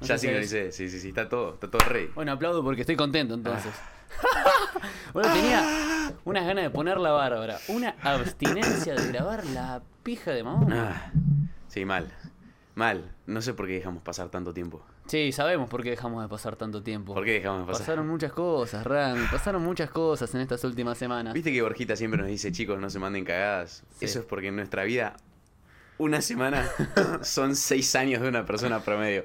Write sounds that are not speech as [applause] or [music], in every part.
No ya sincronicé, sí, sí, sí, está todo, está todo rey. Bueno, aplaudo porque estoy contento entonces. [laughs] bueno, tenía unas ganas de poner la bárbara. Una abstinencia de grabar la pija de mamón. Ah, sí, mal, mal. No sé por qué dejamos pasar tanto tiempo. Sí, sabemos por qué dejamos de pasar tanto tiempo. ¿Por qué dejamos de pasar? Pasaron muchas cosas, Rami. Pasaron muchas cosas en estas últimas semanas. Viste que Borjita siempre nos dice, chicos, no se manden cagadas. Sí. Eso es porque en nuestra vida, una semana [laughs] son seis años de una persona promedio.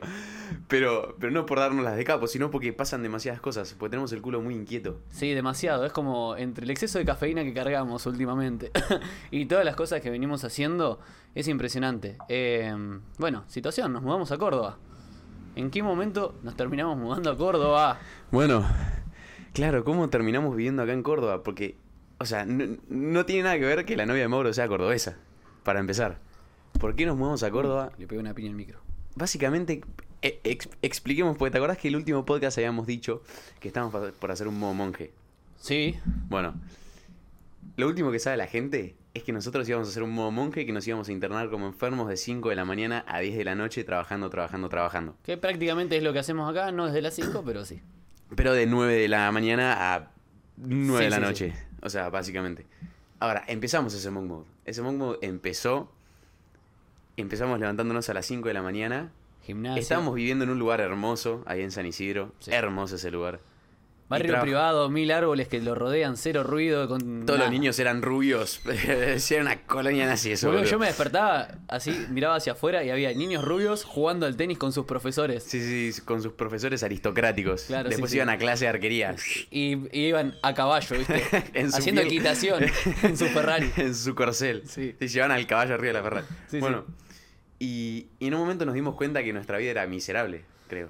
Pero, pero no por darnos las de capo, sino porque pasan demasiadas cosas. Porque tenemos el culo muy inquieto. Sí, demasiado. Es como entre el exceso de cafeína que cargamos últimamente [laughs] y todas las cosas que venimos haciendo, es impresionante. Eh, bueno, situación, nos mudamos a Córdoba. ¿En qué momento nos terminamos mudando a Córdoba? Bueno, claro, ¿cómo terminamos viviendo acá en Córdoba? Porque, o sea, no, no tiene nada que ver que la novia de Mauro sea cordobesa, para empezar. ¿Por qué nos mudamos a Córdoba? Le pego una piña al micro. Básicamente, e- ex- expliquemos, porque te acordás que el último podcast habíamos dicho que estábamos por hacer un modo monje. Sí, Bueno, lo último que sabe la gente es que nosotros íbamos a hacer un modo monje que nos íbamos a internar como enfermos de 5 de la mañana a 10 de la noche trabajando, trabajando, trabajando. que prácticamente es lo que hacemos acá, no desde las 5, pero sí. Pero de 9 de la mañana a 9 Sí, de la sí, noche. O sea, básicamente. Ahora, empezamos ese monk mode. Ese monk mode empezó. Empezamos levantándonos a las 5 de la mañana. Gimnasio. Estábamos viviendo en un lugar hermoso, ahí en San Isidro. Sí. Hermoso ese lugar. Barrio y privado, mil árboles que lo rodean, cero ruido. Con Todos los niños eran rubios. [laughs] Era una colonia nazi eso. Boludo, boludo. yo me despertaba así, miraba hacia afuera y había niños rubios jugando al tenis con sus profesores. Sí, sí, con sus profesores aristocráticos. Claro, Después sí. iban a clase de arquería. Y, y iban a caballo, ¿viste? [laughs] Haciendo equitación en su Ferrari. [laughs] en su corcel. Sí. Se llevaban al caballo arriba de la Ferrari. Sí, bueno, Y, y en un momento nos dimos cuenta que nuestra vida era miserable, creo.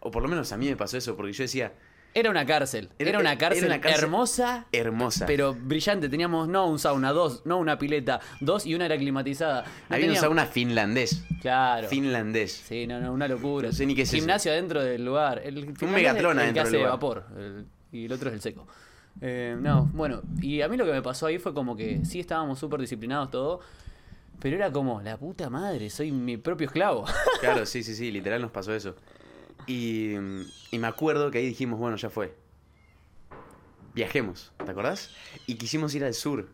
O por lo menos a mí me pasó eso, porque yo decía, Era una cárcel. Era- Era, una, era cárcel una cárcel hermosa, hermosa. pero brillante. Teníamos no un sauna, dos, no una pileta, dos y una era climatizada. No Había un teníamos- sauna finlandés. Claro. Finlandés. Sí, no, no, una locura. No sé ni qué es eso. Gimnasio adentro del lugar. El el que adentro del lugar. vapor. el- y el otro es el seco. Eh, no, bueno, y a mí lo que me pasó ahí fue como que sí estábamos súper disciplinados todo, pero era como, la puta madre, soy mi propio esclavo. [laughs] Claro, sí, sí, sí, literal nos pasó eso. Y, y me acuerdo que ahí dijimos, bueno, ya fue. Viajemos, ¿te acordás? Y quisimos ir al sur.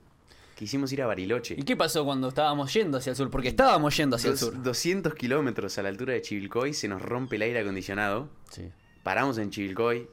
Quisimos ir a Bariloche. ¿Y qué pasó cuando estábamos yendo hacia el sur? Porque estábamos yendo hacia el sur. 200 kilómetros a la altura de Chivilcoy, se nos rompe el aire acondicionado. Sí. Paramos en Chivilcoy.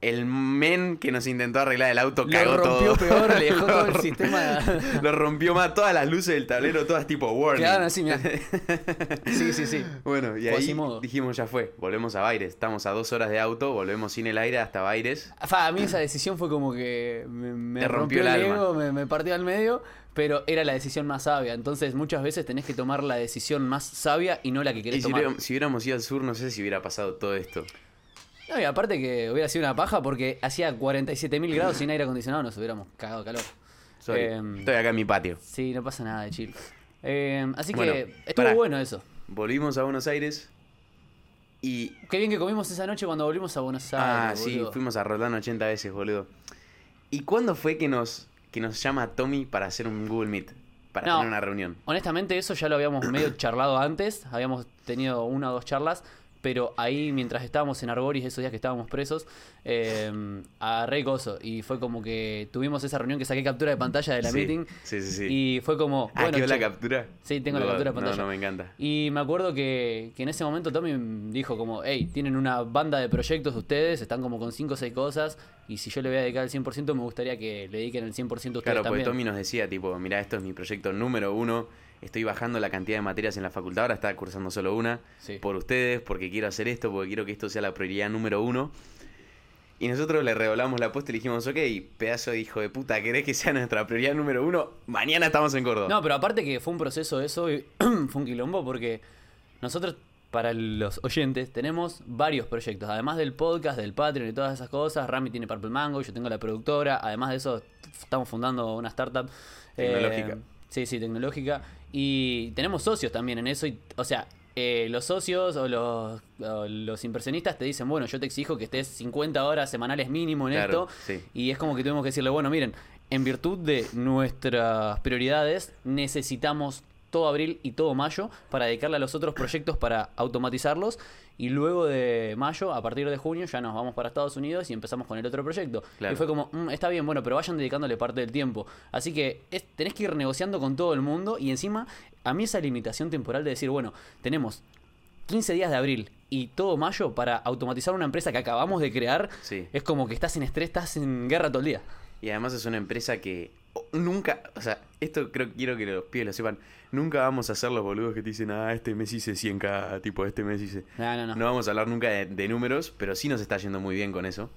El men que nos intentó arreglar el auto Lo cagó rompió todo. peor, le dejó [laughs] todo el Lo- sistema. [laughs] Lo rompió más, todas las luces del tablero, todas tipo warning. Quedaron así, mirá. [laughs] Sí, sí, sí. Bueno, y ahí dijimos ya fue, volvemos a Baires. Estamos a dos horas de auto, volvemos sin el aire hasta Baires. Fa, a mí esa decisión fue como que me, me Te rompió rompió, el el ego, me, me partió al medio, pero era la decisión más sabia. Entonces muchas veces tenés que tomar la decisión más sabia y no la que Y querés si tomar. hubiéramos, si hubiéramos ido al sur, no sé si hubiera pasado todo esto. No, y aparte que hubiera sido una paja porque hacía 47.000 grados sin aire acondicionado, nos hubiéramos cagado de calor. Sorry, Em, Estoy acá en mi patio. Sí, no pasa nada de chill. Eh, así Bueno, que estuvo pará. bueno eso. Volvimos a Buenos Aires y... Qué bien que comimos esa noche cuando volvimos a Buenos Aires. Ah, sí, fuimos a Roldán 80 veces, boludo. ¿Y cuándo fue que nos, que nos llama Tommy para hacer un Google Meet? Para No. tener una reunión. Honestamente, eso ya lo habíamos medio charlado antes. Habíamos tenido una o dos charlas. Pero ahí, mientras estábamos en Argoris, esos días que estábamos presos, eh, agarré coso. Y fue como que tuvimos esa reunión que saqué captura de pantalla de la Sí, meeting. Sí, sí, sí. Y fue como. ah, bueno, ¿quedó la captura? Sí, tengo la captura de pantalla. No, no, me encanta. Y me acuerdo que, que en ese momento Tommy dijo como, hey, tienen una banda de proyectos ustedes, están como con 5 o 6 cosas, y si yo le voy a dedicar el 100%, me gustaría que le dediquen el 100% ustedes Claro, porque también. Tommy nos decía, tipo, mira, esto es mi proyecto número uno, estoy bajando la cantidad de materias en la facultad, ahora está cursando solo una, Sí. por ustedes, porque quiero hacer esto, porque quiero que esto sea la prioridad número uno. Y nosotros le redoblamos la apuesta y le dijimos, ok, pedazo de hijo de puta, ¿querés que sea nuestra prioridad número uno? Mañana estamos en Córdoba. No, pero aparte que fue un proceso eso, y [clears throat] fue un quilombo, porque nosotros, para los oyentes, tenemos varios proyectos. Además del podcast, del Patreon y todas esas cosas, Rami tiene Purple Mango, yo tengo la productora. Además de eso, estamos fundando una startup. Tecnológica. eh, sí, sí, tecnológica. Y tenemos socios también en eso. Y, o sea, eh, los socios o los, o los inversionistas te dicen, bueno, yo te exijo que estés 50 horas semanales mínimo en Claro, esto. sí. Y es como que tuvimos que decirle, bueno, miren, en virtud de nuestras prioridades necesitamos todo abril y todo mayo para dedicarle a los otros proyectos para automatizarlos. Y luego de mayo, a partir de junio, ya nos vamos para Estados Unidos y empezamos con el otro proyecto. Claro. Y fue como, "Mm, está bien, bueno, pero vayan dedicándole parte del tiempo. Así que es- tenés que ir negociando con todo el mundo y encima, a mí esa limitación temporal de decir, bueno, tenemos 15 días de abril y todo mayo para automatizar una empresa que acabamos de crear, Sí. es como que estás en estrés, estás en guerra todo el día. Y además es una empresa que nunca, o sea, esto creo quiero que los pibes lo sepan, nunca vamos a ser los boludos que te dicen, ah, este mes hice 100k, tipo, este mes hice... No, no, no. No vamos a hablar nunca de, de números, pero sí nos está yendo muy bien con eso.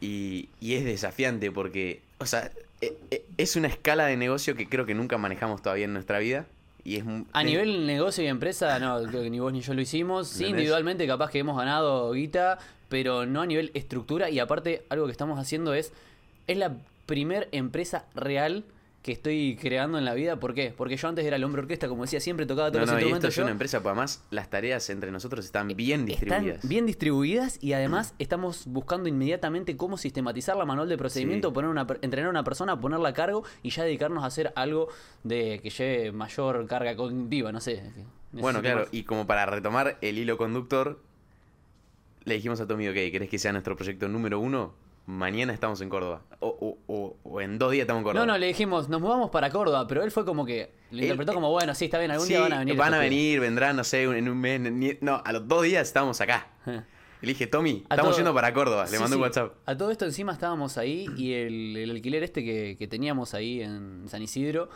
Y, y es desafiante porque, o sea, e- e- es una escala de negocio que creo que nunca manejamos todavía en nuestra vida. Y es A nivel negocio y empresa, no, creo que ni vos ni yo lo hicimos. Sí, individualmente capaz que hemos ganado guita, pero no a nivel estructura. Y aparte, algo que estamos haciendo es, es la primer empresa real que estoy creando en la vida. ¿Por qué? Porque yo antes era el hombre orquesta, como decía, siempre tocaba todos No, los no, y esto instrumentos. es yo. una empresa, pues además las tareas entre nosotros están bien distribuidas. Están bien distribuidas y además estamos buscando inmediatamente cómo sistematizar la manual de procedimiento, Sí. poner una, entrenar a una persona, ponerla a cargo y ya dedicarnos a hacer algo de que lleve mayor carga cognitiva, no sé. Bueno, claro, más. y como para retomar el hilo conductor, le dijimos a Tommy, ok, ¿querés que sea nuestro proyecto número uno? Mañana estamos en Córdoba. O, o- o- o en dos días estamos en Córdoba. No, no, le dijimos, nos mudamos para Córdoba, pero él fue como que lo Él- interpretó como, bueno, sí, está bien, algún Sí, día van a venir. Van a estos pibes". venir, vendrán, no sé, en un mes. No, a los dos días estamos acá. Eh. Y le dije, Tommy, A estamos todo- yendo para Córdoba. Le Sí, mandé un. WhatsApp. A todo esto encima estábamos ahí y el, el alquiler este que, que teníamos ahí en San Isidro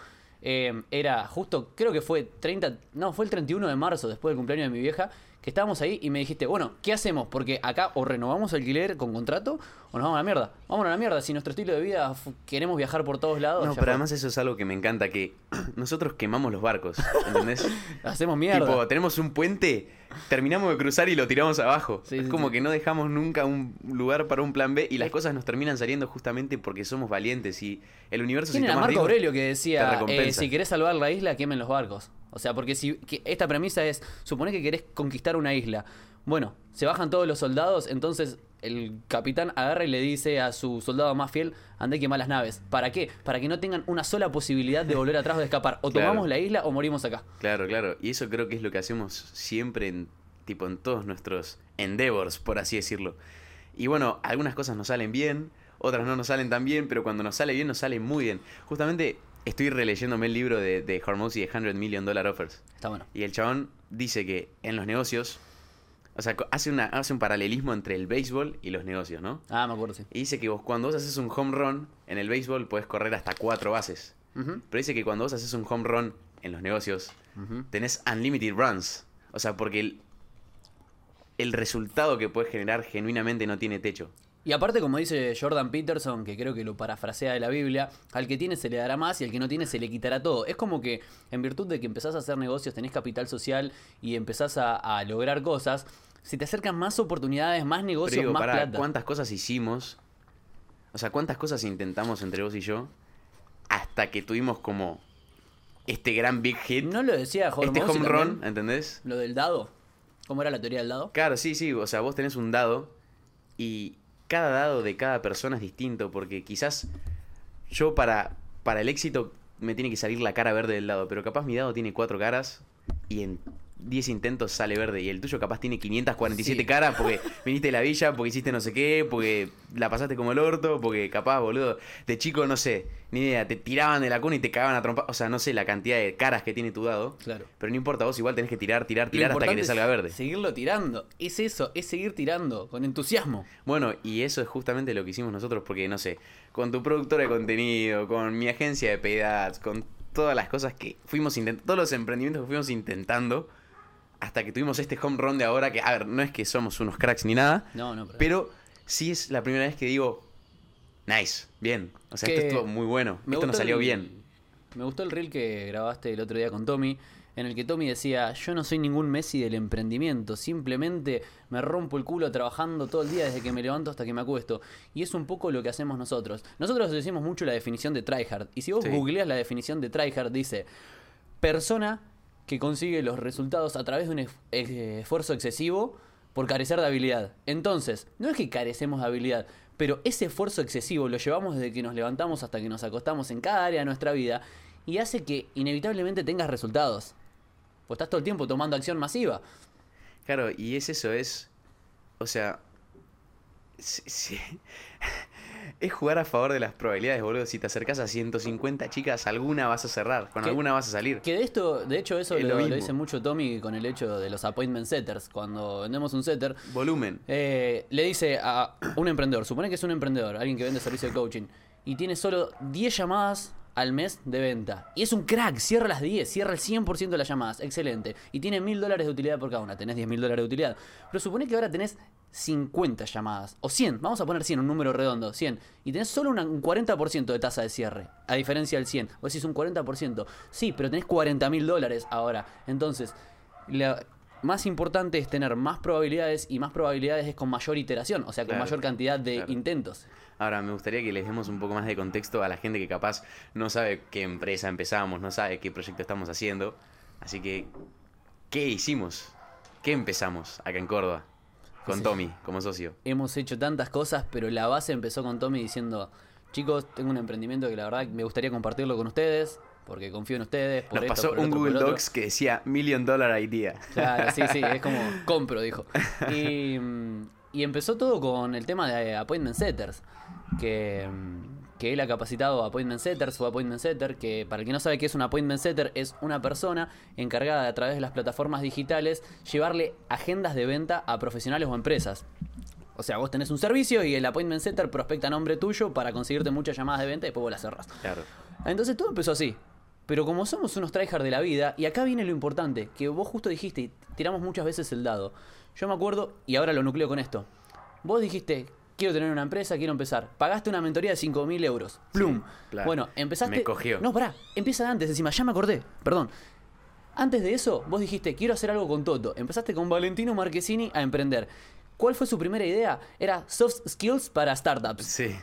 eh, era justo, creo que fue 30, no, fue el 31 de marzo, después del cumpleaños de mi vieja, que estábamos ahí y me dijiste, bueno, ¿qué hacemos? Porque acá o renovamos alquiler con contrato o nos vamos a la mierda. Vamos a la mierda, si nuestro estilo de vida queremos viajar por todos lados. No, pero fue. además eso es algo que me encanta, que [clears throat] nosotros quemamos los barcos, ¿entendés? [laughs] Hacemos mierda. tipo, tenemos un puente, terminamos de cruzar y lo tiramos abajo. Sí, es sí, como sí. que no dejamos nunca un lugar para un plan B y las cosas nos terminan saliendo justamente porque somos valientes y el universo ¿Quién si era Marco Aurelio que decía, eh, si querés salvar la isla, quemen los barcos? O sea, porque si que esta premisa es, supone que querés conquistar una isla. Bueno, se bajan todos los soldados, entonces el capitán agarra y le dice a su soldado más fiel, anda y quema las naves. ¿Para qué? Para que no tengan una sola posibilidad de volver atrás o de escapar. O [laughs] Claro. tomamos la isla o morimos acá. Claro, claro. Y eso creo que es lo que hacemos siempre en, tipo, en todos nuestros endeavors, por así decirlo. Y bueno, algunas cosas nos salen bien, otras no nos salen tan bien, pero cuando nos sale bien, nos sale muy bien. Justamente estoy releyéndome el libro de, de Hormozy de 100 Million Dollar Offers. Está bueno. Y el chabón dice que en los negocios, o sea, hace, una, hace un paralelismo entre el béisbol y los negocios, ¿no? Ah, me acuerdo, sí. Y dice que vos cuando vos haces un home run, en el béisbol puedes correr hasta cuatro bases. Ujú, Pero dice que cuando vos haces un home run en los negocios, ujú. tenés unlimited runs. O sea, porque el, el resultado que puedes generar genuinamente no tiene techo. Y aparte, como dice Jordan Peterson, que creo que lo parafrasea de la Biblia, al que tiene se le dará más y al que no tiene se le quitará todo. Es como que en virtud de que empezás a hacer negocios, tenés capital social y empezás a, a lograr cosas, se te acercan más oportunidades, más negocios, digo, más pará, plata. ¿cuántas cosas hicimos? O sea, ¿cuántas cosas intentamos entre vos y yo? Hasta que tuvimos como este gran big hit. ¿No lo decía Jordan este home run, también? ¿entendés? Lo del dado. ¿Cómo era la teoría del dado? Claro, sí, sí. O sea, vos tenés un dado y cada dado de cada persona es distinto porque quizás yo para, para el éxito me tiene que salir la cara verde del dado, pero capaz mi dado tiene cuatro caras y en 10 intentos sale verde y el tuyo capaz tiene 547 Sí. caras porque [laughs] viniste de la villa, porque hiciste no sé qué, porque la pasaste como el orto, porque capaz, boludo, de chico, no sé, ni idea, te tiraban de la cuna y te cagaban a trompa, o sea, no sé la cantidad de caras que tiene tu dado, Claro. pero no importa, vos igual tenés que tirar, tirar, tirar hasta que te salga verde. Seguirlo tirando. Es eso, es seguir tirando, con entusiasmo. Bueno, y eso es justamente lo que hicimos nosotros, porque no sé, con tu productora de contenido, con mi agencia de pedaz, con todas las cosas que fuimos intentando, todos los emprendimientos que fuimos intentando, hasta que tuvimos este home run de ahora, que, a ver, no es que somos unos cracks ni nada, No, no, pero... pero sí es la primera vez que digo, nice, bien. O sea, Que esto estuvo muy bueno, esto nos salió el- bien. Me gustó el reel que grabaste el otro día con Tommy, en el que Tommy decía, yo no soy ningún Messi del emprendimiento, simplemente me rompo el culo trabajando todo el día desde que me levanto hasta que me acuesto. Y es un poco lo que hacemos nosotros. Nosotros decimos mucho la definición de tryhard. Y si vos Sí. googleas la definición de tryhard, dice, persona que consigue los resultados a través de un esfuerzo excesivo por carecer de habilidad. Entonces, no es que carecemos de habilidad, pero ese esfuerzo excesivo lo llevamos desde que nos levantamos hasta que nos acostamos en cada área de nuestra vida y hace que inevitablemente tengas resultados. Pues estás todo el tiempo tomando acción masiva. Claro, y es eso, es. O sea. sí- sí. Es jugar a favor de las probabilidades, boludo. Si te acercas a 150 chicas, alguna vas a cerrar, con Que- alguna vas a salir. Que de esto, de hecho, eso Es lo, lo lo mismo. dice mucho Tommy con el hecho de los appointment setters. Cuando vendemos un setter, Volumen. eh, le dice a un emprendedor, supone que es un emprendedor, alguien que vende servicio de coaching, y tiene solo 10 llamadas al mes de venta. Y es un crack, cierra las 10, cierra el 100% de las llamadas, excelente. Y tiene mil dólares de utilidad por cada una, tenés 10 mil dólares de utilidad. Pero supone que ahora tenés 50 llamadas, o 100, vamos a poner 100, un número redondo, 100. Y tenés solo una- un 40% de tasa de cierre, a diferencia del 100. Vos decís un 40%, sí, pero tenés 40 mil dólares ahora. Entonces, la más importante es tener más probabilidades y más probabilidades es con mayor iteración, o sea, con Claro, mayor cantidad de claro. intentos. Ahora, me gustaría que les demos un poco más de contexto a la gente que capaz no sabe qué empresa empezamos, no sabe qué proyecto estamos haciendo. Así que, ¿qué hicimos? ¿Qué empezamos acá en Córdoba? Con. Tommy, como socio. Hemos hecho tantas cosas, pero la base empezó con Tommy diciendo, chicos, tengo un emprendimiento que la verdad me gustaría compartirlo con ustedes, porque confío en ustedes. Por Nos esto, pasó por un otro, Google otro". Docs que decía Million Dollar Idea. Claro, sí, sí, es como [laughs] compro, dijo. Y, [laughs] mm, y empezó todo con el tema de appointment setters, que, mm, que él ha capacitado a appointment setters o appointment setter, que para el que no sabe qué es un appointment setter, es una persona encargada de a través de las plataformas digitales llevarle agendas de venta a profesionales o empresas. O sea, vos tenés un servicio y el appointment setter prospecta nombre tuyo para conseguirte muchas llamadas de venta y después vos las cerrás. Claro. Entonces todo empezó así. Pero como somos unos tryhard de la vida, y acá viene lo importante, que vos justo dijiste, y tiramos muchas veces el dado. Yo me acuerdo, y ahora lo nucleo con esto. Vos dijiste, quiero tener una empresa, quiero empezar. Pagaste una mentoría de 5.000 euros. Plum. claro. Bueno, empezaste... Me cogió. No, pará, empieza antes, encima, ya me acordé, perdón. Antes de eso, vos dijiste, quiero hacer algo con Toto. Empezaste con Valentino Marquesini a emprender. ¿Cuál fue su primera idea? Era soft skills para startups. Sí.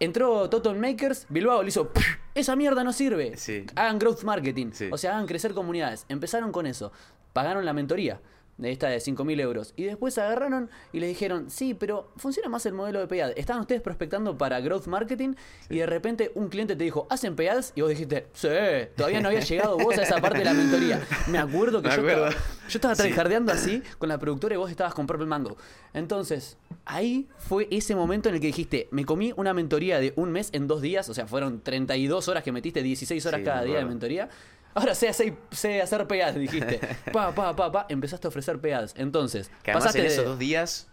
Entró Total Makers, Bilbao le hizo, "Pff, esa mierda no sirve. Sí. Hagan growth marketing, Sí. o sea, hagan crecer comunidades. Empezaron con eso, pagaron la mentoría de esta de 5.000 euros. Y después agarraron y les dijeron, sí, pero funciona más el modelo de payadas. Estaban ustedes prospectando para growth marketing y de repente un cliente te dijo, ¿hacen payadas? Y vos dijiste, sí, todavía no había llegado vos a esa parte de la mentoría. Me acuerdo que Me yo, acuerdo. Estaba, yo estaba Sí. tryhardeando así con la productora y vos estabas con Purple Mango. Entonces, ahí fue ese momento en el que dijiste, me comí una mentoría de un mes en dos días, o sea, fueron 32 horas que metiste, 16 horas Sí, cada día de mentoría. Ahora sé hacer, sé hacer PAs, dijiste. [laughs] Pa, pa, pa, pa, empezaste a ofrecer PAs. Entonces, Que además pasaste en de- esos dos días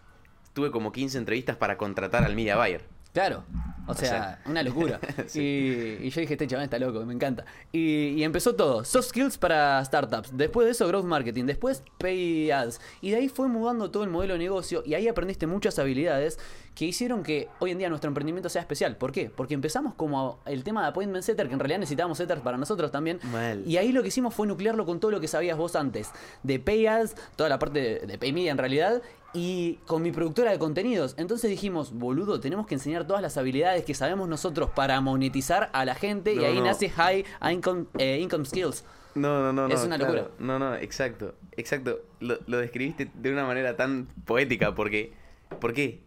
tuve como 15 entrevistas para contratar al media buyer. Claro, o sea, sea, [laughs] una locura. sí. y, y yo dije, este chaval está loco, me encanta. Y, y empezó todo, soft skills para startups. Después de eso, growth marketing. Después, pay ads. Y de ahí fue mudando todo el modelo de negocio y ahí aprendiste muchas habilidades que hicieron que hoy en día nuestro emprendimiento sea especial. ¿Por qué? Porque empezamos como el tema de appointment setter, que en realidad necesitábamos setters para nosotros también. Mal. Y ahí lo que hicimos fue nuclearlo con todo lo que sabías vos antes. De pay ads, toda la parte de, de pay media en realidad. Y con mi productora de contenidos. Entonces dijimos, boludo, tenemos que enseñar todas las habilidades que sabemos nosotros para monetizar a la gente. y No, ahí no. nace High Income, eh, income Skills. No, no, no, no. Es una claro. locura. No, no, exacto, exacto. Lo, lo describiste de una manera tan poética porque... ¿Por qué?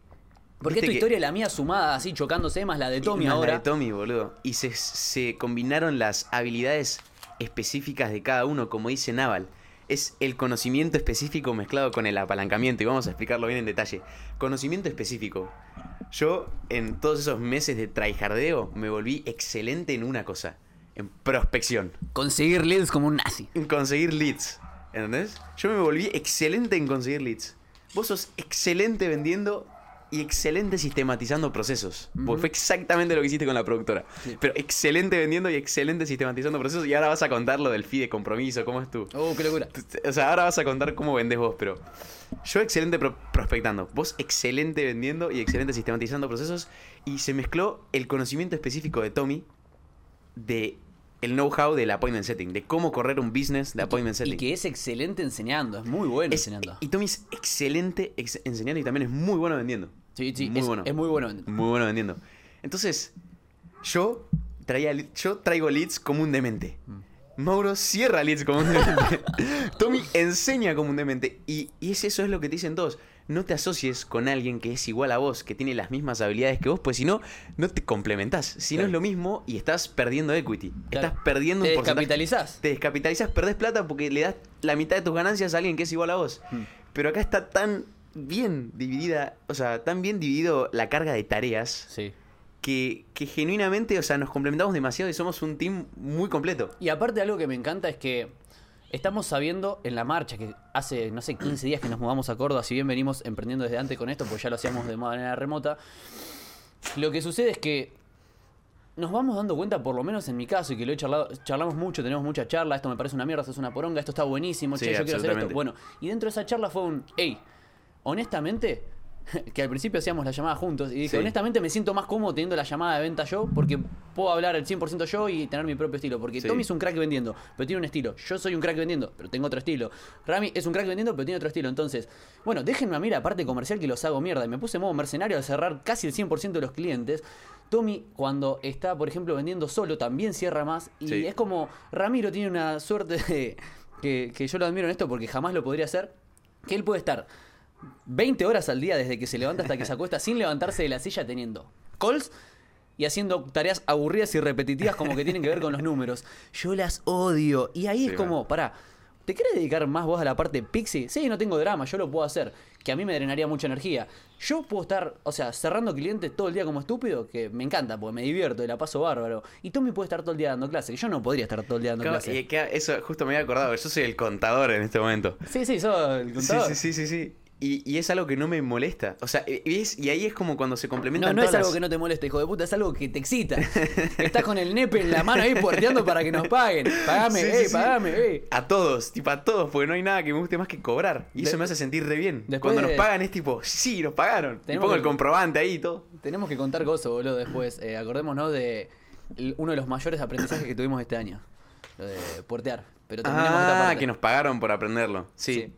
Porque tu que- historia y la mía sumada así chocándose más la de Tommy más la ahora. de Tommy, boludo. Y se, se combinaron las habilidades específicas de cada uno, como dice Naval. Es el conocimiento específico mezclado con el apalancamiento. Y vamos a explicarlo bien en detalle. Conocimiento específico. Yo, en todos esos meses de tryhardeo, me volví excelente en una cosa. En prospección. Conseguir leads como un nazi. En conseguir leads. ¿Entendés? Yo me volví excelente en conseguir leads. Vos sos excelente vendiendo y excelente sistematizando procesos. Porque fue exactamente lo que hiciste con la productora. Sí. Pero excelente vendiendo y excelente sistematizando procesos. Y ahora vas a contar lo del fee de compromiso, cómo es tú. Oh, qué locura. O sea, ahora vas a contar cómo vendés vos, pero yo excelente pro- prospectando, vos excelente vendiendo y excelente sistematizando procesos y se mezcló el conocimiento específico de Tommy de el know-how del appointment setting, de cómo correr un business de appointment setting. Y que es excelente enseñando, es muy bueno Es- enseñando. y Tommy es excelente ex- enseñando y también es muy bueno vendiendo. Sí, sí, muy es, bueno. es muy bueno. Muy bueno vendiendo. Entonces, yo traía yo traigo leads como un demente. Mauro cierra leads como un demente. [laughs] Tommy enseña como un demente. Y, y es eso es lo que te dicen todos. no te asocies con alguien que es igual a vos, que tiene las mismas habilidades que vos, pues si no, no te complementás. Si no es lo mismo y estás perdiendo equity. Claro. Estás perdiendo Te un porcentaje. descapitalizás. Te descapitalizás, perdés plata porque le das la mitad de tus ganancias a alguien que es igual a vos. Hmm. Pero acá está tan bien dividida, o sea, tan bien dividido la carga de tareas Sí. que, que genuinamente, o sea, nos complementamos demasiado y somos un team muy completo. Y aparte algo que me encanta es que estamos sabiendo en la marcha, que hace, no sé, 15 días que nos mudamos a Córdoba, si bien venimos emprendiendo desde antes con esto, pues ya lo hacíamos de manera remota, lo que sucede es que nos vamos dando cuenta, por lo menos en mi caso, y que lo he charlado, charlamos mucho, tenemos mucha charla, esto me parece una mierda, esto es una poronga, esto está buenísimo, Sí, che, yo quiero hacer esto. Bueno, y dentro de esa charla fue un, hey, honestamente, [laughs] que al principio hacíamos la llamada juntos, y dije, Sí. honestamente me siento más cómodo teniendo la llamada de venta yo, porque puedo hablar al 100% yo y tener mi propio estilo. Porque Sí. Tommy es un crack vendiendo, pero tiene un estilo. Yo soy un crack vendiendo, pero tengo otro estilo. Rami es un crack vendiendo, pero tiene otro estilo. Entonces, bueno, déjenme a mí la parte comercial que los hago mierda. Y me puse modo mercenario al cerrar casi el 100% de los clientes. Tommy, cuando está, por ejemplo, vendiendo solo, también cierra más. Y Sí. es como, Ramiro tiene una suerte de, que, que yo lo admiro en esto porque jamás lo podría hacer. Que él puede estar 20 horas al día desde que se levanta hasta que se acuesta sin levantarse de la silla teniendo calls y haciendo tareas aburridas y repetitivas como que tienen que ver con los números. Yo las odio. Y ahí Sí, es como, man. pará, ¿te querés dedicar más vos a la parte pixie? Sí, no tengo drama, yo lo puedo hacer. Que a mí me drenaría mucha energía. Yo puedo estar, o sea, cerrando clientes todo el día como estúpido, que me encanta, porque me divierto y la paso bárbaro. Y Tommy puede estar todo el día dando clase, que yo no podría estar todo el día dando Claro, clase. y que eso justo me había acordado, yo soy el contador en este momento. Sí, sí, sos el Sí, contador. sí, sí, sí, sí. Y, y es algo que no me molesta. O sea, y, es- y ahí es como cuando se No, complementan no es todas algo las- que no te moleste, hijo de puta, es algo que te excita. [laughs] Estás con el nepe en la mano ahí puerteando para que nos paguen. Pagame, Sí, sí, ey, sí. pagame, ey. A todos, tipo a todos, porque no hay nada que me guste más que cobrar. Y De- eso me hace sentir re bien. Después Cuando nos pagan es tipo, sí, nos pagaron. Y pongo que- el comprobante ahí y todo. Tenemos que contar cosas, boludo, después. Eh, acordémonos de uno de los mayores aprendizajes que tuvimos este año. Lo de puertear. Pero terminemos esta Ah, parte. que nos pagaron por aprenderlo. Sí.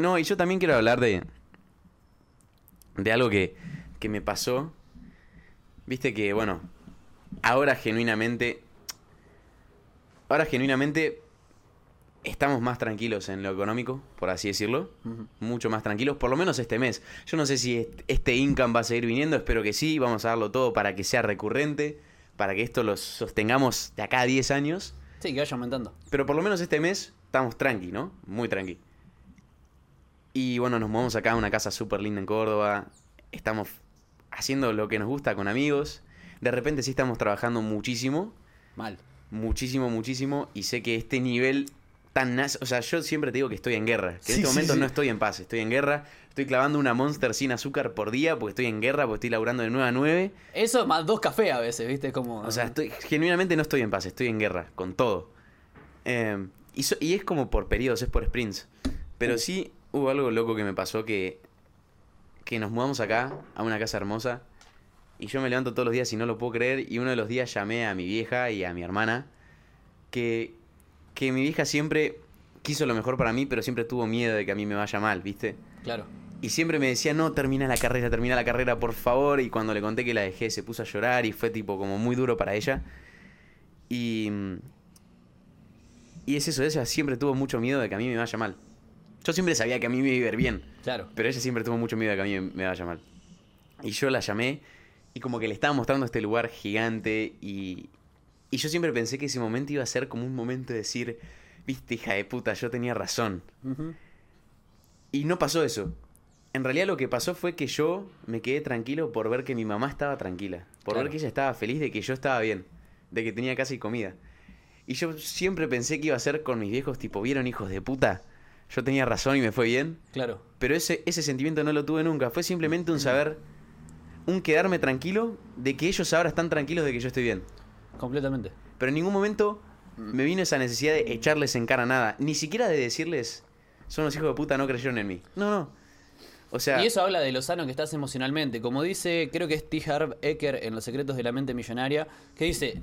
No, y yo también quiero hablar de. de algo que, que me pasó. Viste que, bueno, ahora genuinamente. Ahora genuinamente. Estamos más tranquilos en lo económico, por así decirlo. Mucho más tranquilos, por lo menos este mes. Yo no sé si est- este income va a seguir viniendo, espero que sí. Vamos a darlo todo para que sea recurrente, para que esto lo sostengamos de acá a 10 años. Sí, que vaya aumentando. Pero por lo menos este mes estamos tranqui, ¿no? Muy tranqui. Y bueno, nos movemos acá a una casa súper linda en Córdoba. Estamos haciendo lo que nos gusta con amigos. De repente sí estamos trabajando muchísimo. Mal. Muchísimo, muchísimo. Y sé que este nivel tan... O sea, yo siempre te digo que estoy en guerra. Que Sí, en este sí, momento sí. no estoy en paz. Estoy en guerra. Estoy clavando una Monster sin azúcar por día porque estoy en guerra, porque estoy laburando de 9 a 9. Eso más dos cafés a veces, ¿viste? Como. O sea, estoy, genuinamente no estoy en paz, estoy en guerra, con todo. Eh, y, so- y es como por periodos, es por sprints. Pero sí hubo algo loco que me pasó que, que nos mudamos acá, a una casa hermosa, y yo me levanto todos los días y no lo puedo creer, y uno de los días llamé a mi vieja y a mi hermana, que, que mi vieja siempre quiso lo mejor para mí, pero siempre tuvo miedo de que a mí me vaya mal, ¿viste? Claro. Y siempre me decía, no, termina la carrera, termina la carrera, por favor. Y cuando le conté que la dejé, se puso a llorar y fue tipo como muy duro para ella. Y. Y es eso, ella siempre tuvo mucho miedo de que a mí me vaya mal. Yo siempre sabía que a mí me iba a ir bien, Claro. pero ella siempre tuvo mucho miedo de que a mí me vaya mal. Y yo la llamé y como que le estaba mostrando este lugar gigante y. Y yo siempre pensé que ese momento iba a ser como un momento de decir, viste, hija de puta, yo tenía razón. Y no pasó eso. En realidad lo que pasó fue que yo me quedé tranquilo por ver que mi mamá estaba tranquila. Por Claro. ver que ella estaba feliz de que yo estaba bien. De que tenía casa y comida. Y yo siempre pensé que iba a ser con mis viejos, tipo, ¿vieron hijos de puta? Yo tenía razón y me fue bien. Claro. Pero ese, ese sentimiento no lo tuve nunca. Fue simplemente un saber, un quedarme tranquilo de que ellos ahora están tranquilos de que yo estoy bien. Completamente. Pero en ningún momento me vino esa necesidad de echarles en cara nada. Ni siquiera de decirles, son los hijos de puta, no creyeron en mí. No, no. O sea, Y eso habla de lo sano que estás emocionalmente. Como dice, creo que es T. Harv Eker en Los secretos de la mente millonaria, que dice,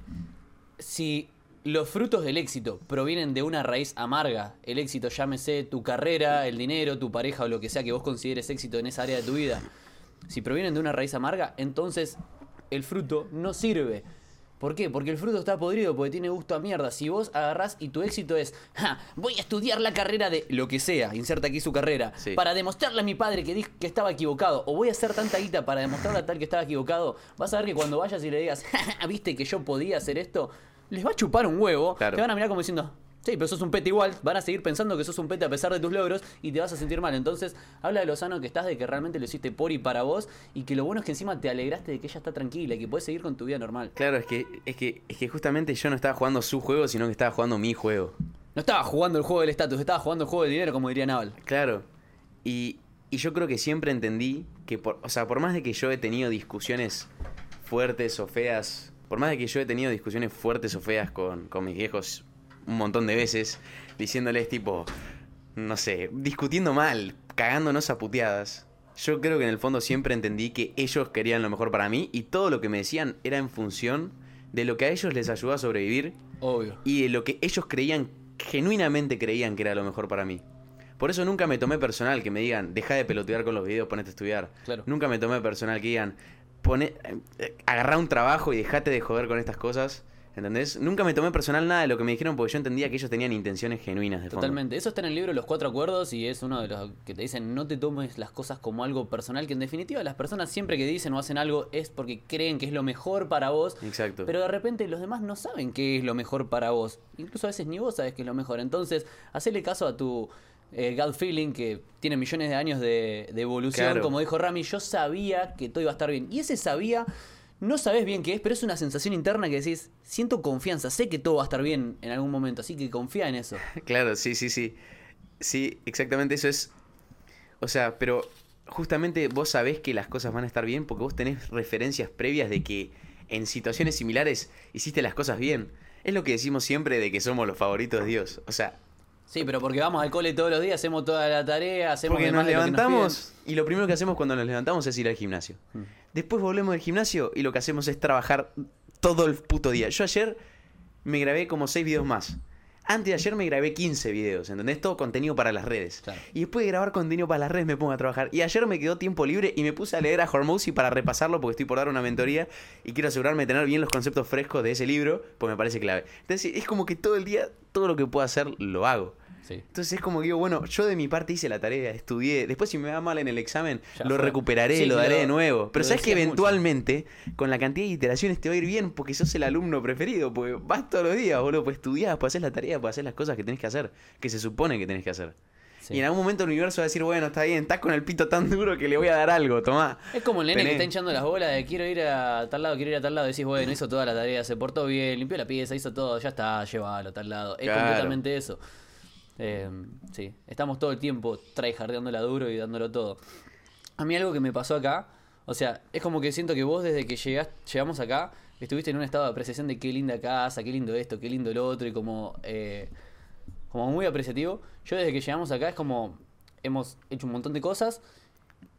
si los frutos del éxito provienen de una raíz amarga, el éxito llámese tu carrera, el dinero, tu pareja o lo que sea que vos consideres éxito en esa área de tu vida, si provienen de una raíz amarga, entonces el fruto no sirve. ¿Por qué? Porque el fruto está podrido, porque tiene gusto a mierda. Si vos agarrás y tu éxito es, "Ja, voy a estudiar la carrera de lo que sea, inserta aquí su carrera, Sí. para demostrarle a mi padre que, que estaba equivocado, o voy a hacer tanta guita para demostrarle a tal que estaba equivocado, vas a ver que cuando vayas y le digas, "Ja, viste que yo podía hacer esto, les va a chupar un huevo, Claro. te van a mirar como diciendo, sí, pero sos un pete igual, van a seguir pensando que sos un pete a pesar de tus logros y te vas a sentir mal. Entonces, habla de lo sano que estás, de que realmente lo hiciste por y para vos, y que lo bueno es que encima te alegraste de que ella está tranquila y que puedes seguir con tu vida normal. Claro, es que, es que, es que justamente yo no estaba jugando su juego, sino que estaba jugando mi juego. No estaba jugando el juego del estatus, estaba jugando el juego del dinero, como diría Naval. Claro. Y, y yo creo que siempre entendí que, por, o sea, por más de que yo he tenido discusiones fuertes o feas, por más de que yo he tenido discusiones fuertes o feas con, con mis viejos un montón de veces, diciéndoles tipo, no sé, discutiendo mal, cagándonos a puteadas. Yo creo que en el fondo siempre entendí que ellos querían lo mejor para mí y todo lo que me decían era en función de lo que a ellos les ayudó a sobrevivir Obvio. y de lo que ellos creían, genuinamente creían que era lo mejor para mí. Por eso nunca me tomé personal que me digan, deja de pelotear con los videos, ponete a estudiar. Claro. Nunca me tomé personal que digan, pone, eh, agarrá un trabajo y dejate de joder con estas cosas. ¿Entendés? Nunca me tomé personal nada de lo que me dijeron porque yo entendía que ellos tenían intenciones genuinas de fondo. Totalmente. Eso está en el libro Los Cuatro Acuerdos y es uno de los que te dicen no te tomes las cosas como algo personal, que en definitiva las personas siempre que dicen o hacen algo es porque creen que es lo mejor para vos. Exacto. Pero de repente los demás no saben qué es lo mejor para vos. Incluso a veces ni vos sabes qué es lo mejor. Entonces, hacele caso a tu eh, gut feeling que tiene millones de años de, de evolución. Claro. Como dijo Rami, yo sabía que todo iba a estar bien. Y ese sabía, no sabes bien qué es, pero es una sensación interna que decís, siento confianza, sé que todo va a estar bien en algún momento, así que confía en eso. [laughs] Claro, sí, sí, sí. Sí, exactamente eso es. O sea, pero justamente vos sabés que las cosas van a estar bien porque vos tenés referencias previas de que en situaciones similares hiciste las cosas bien. Es lo que decimos siempre de que somos los favoritos de Dios. O sea, Sí, pero porque vamos al cole todos los días, hacemos toda la tarea, hacemos porque nos lo levantamos y lo primero que hacemos cuando nos levantamos es ir al gimnasio. Mm. Después volvemos del gimnasio y lo que hacemos es trabajar todo el puto día. Yo ayer me grabé como 6 videos más. Antes de ayer me grabé 15 videos, ¿entendés? Todo contenido para las redes. Claro. Y después de grabar contenido para las redes me pongo a trabajar. Y ayer me quedó tiempo libre y me puse a leer a Hormozzi para repasarlo porque estoy por dar una mentoría y quiero asegurarme de tener bien los conceptos frescos de ese libro, pues me parece clave. Entonces es como que todo el día, todo lo que puedo hacer, lo hago. Sí. Entonces es como que digo, bueno, yo de mi parte hice la tarea, estudié. Después, si me va mal en el examen, Ya lo fue. recuperaré, Sí, lo lo- daré de nuevo. Pero sabes que mucho. eventualmente, con la cantidad de iteraciones, te va a ir bien porque sos el alumno preferido. Porque vas todos los días, boludo, pues estudiás, pues hacer la tarea, pues hacer las cosas que tenés que hacer, que se supone que tenés que hacer. Sí. Y en algún momento el universo va a decir, bueno, está bien, estás con el pito tan duro que le voy a dar algo, tomá. Es como el nene que está hinchando las bolas de quiero ir a tal lado, quiero ir a tal lado. Decís, bueno, hizo toda la tarea, se portó bien, limpió la pieza, hizo todo, ya está, llévalo a tal lado. Es Claro. completamente eso. Eh, sí, estamos todo el tiempo tryhardeándola duro y dándolo todo. A mí algo que me pasó acá, o sea, es como que siento que vos desde que llegás, llegamos acá, estuviste en un estado de apreciación de qué linda casa, qué lindo esto, qué lindo lo otro, y como, eh, como muy apreciativo. Yo desde que llegamos acá es como, hemos hecho un montón de cosas,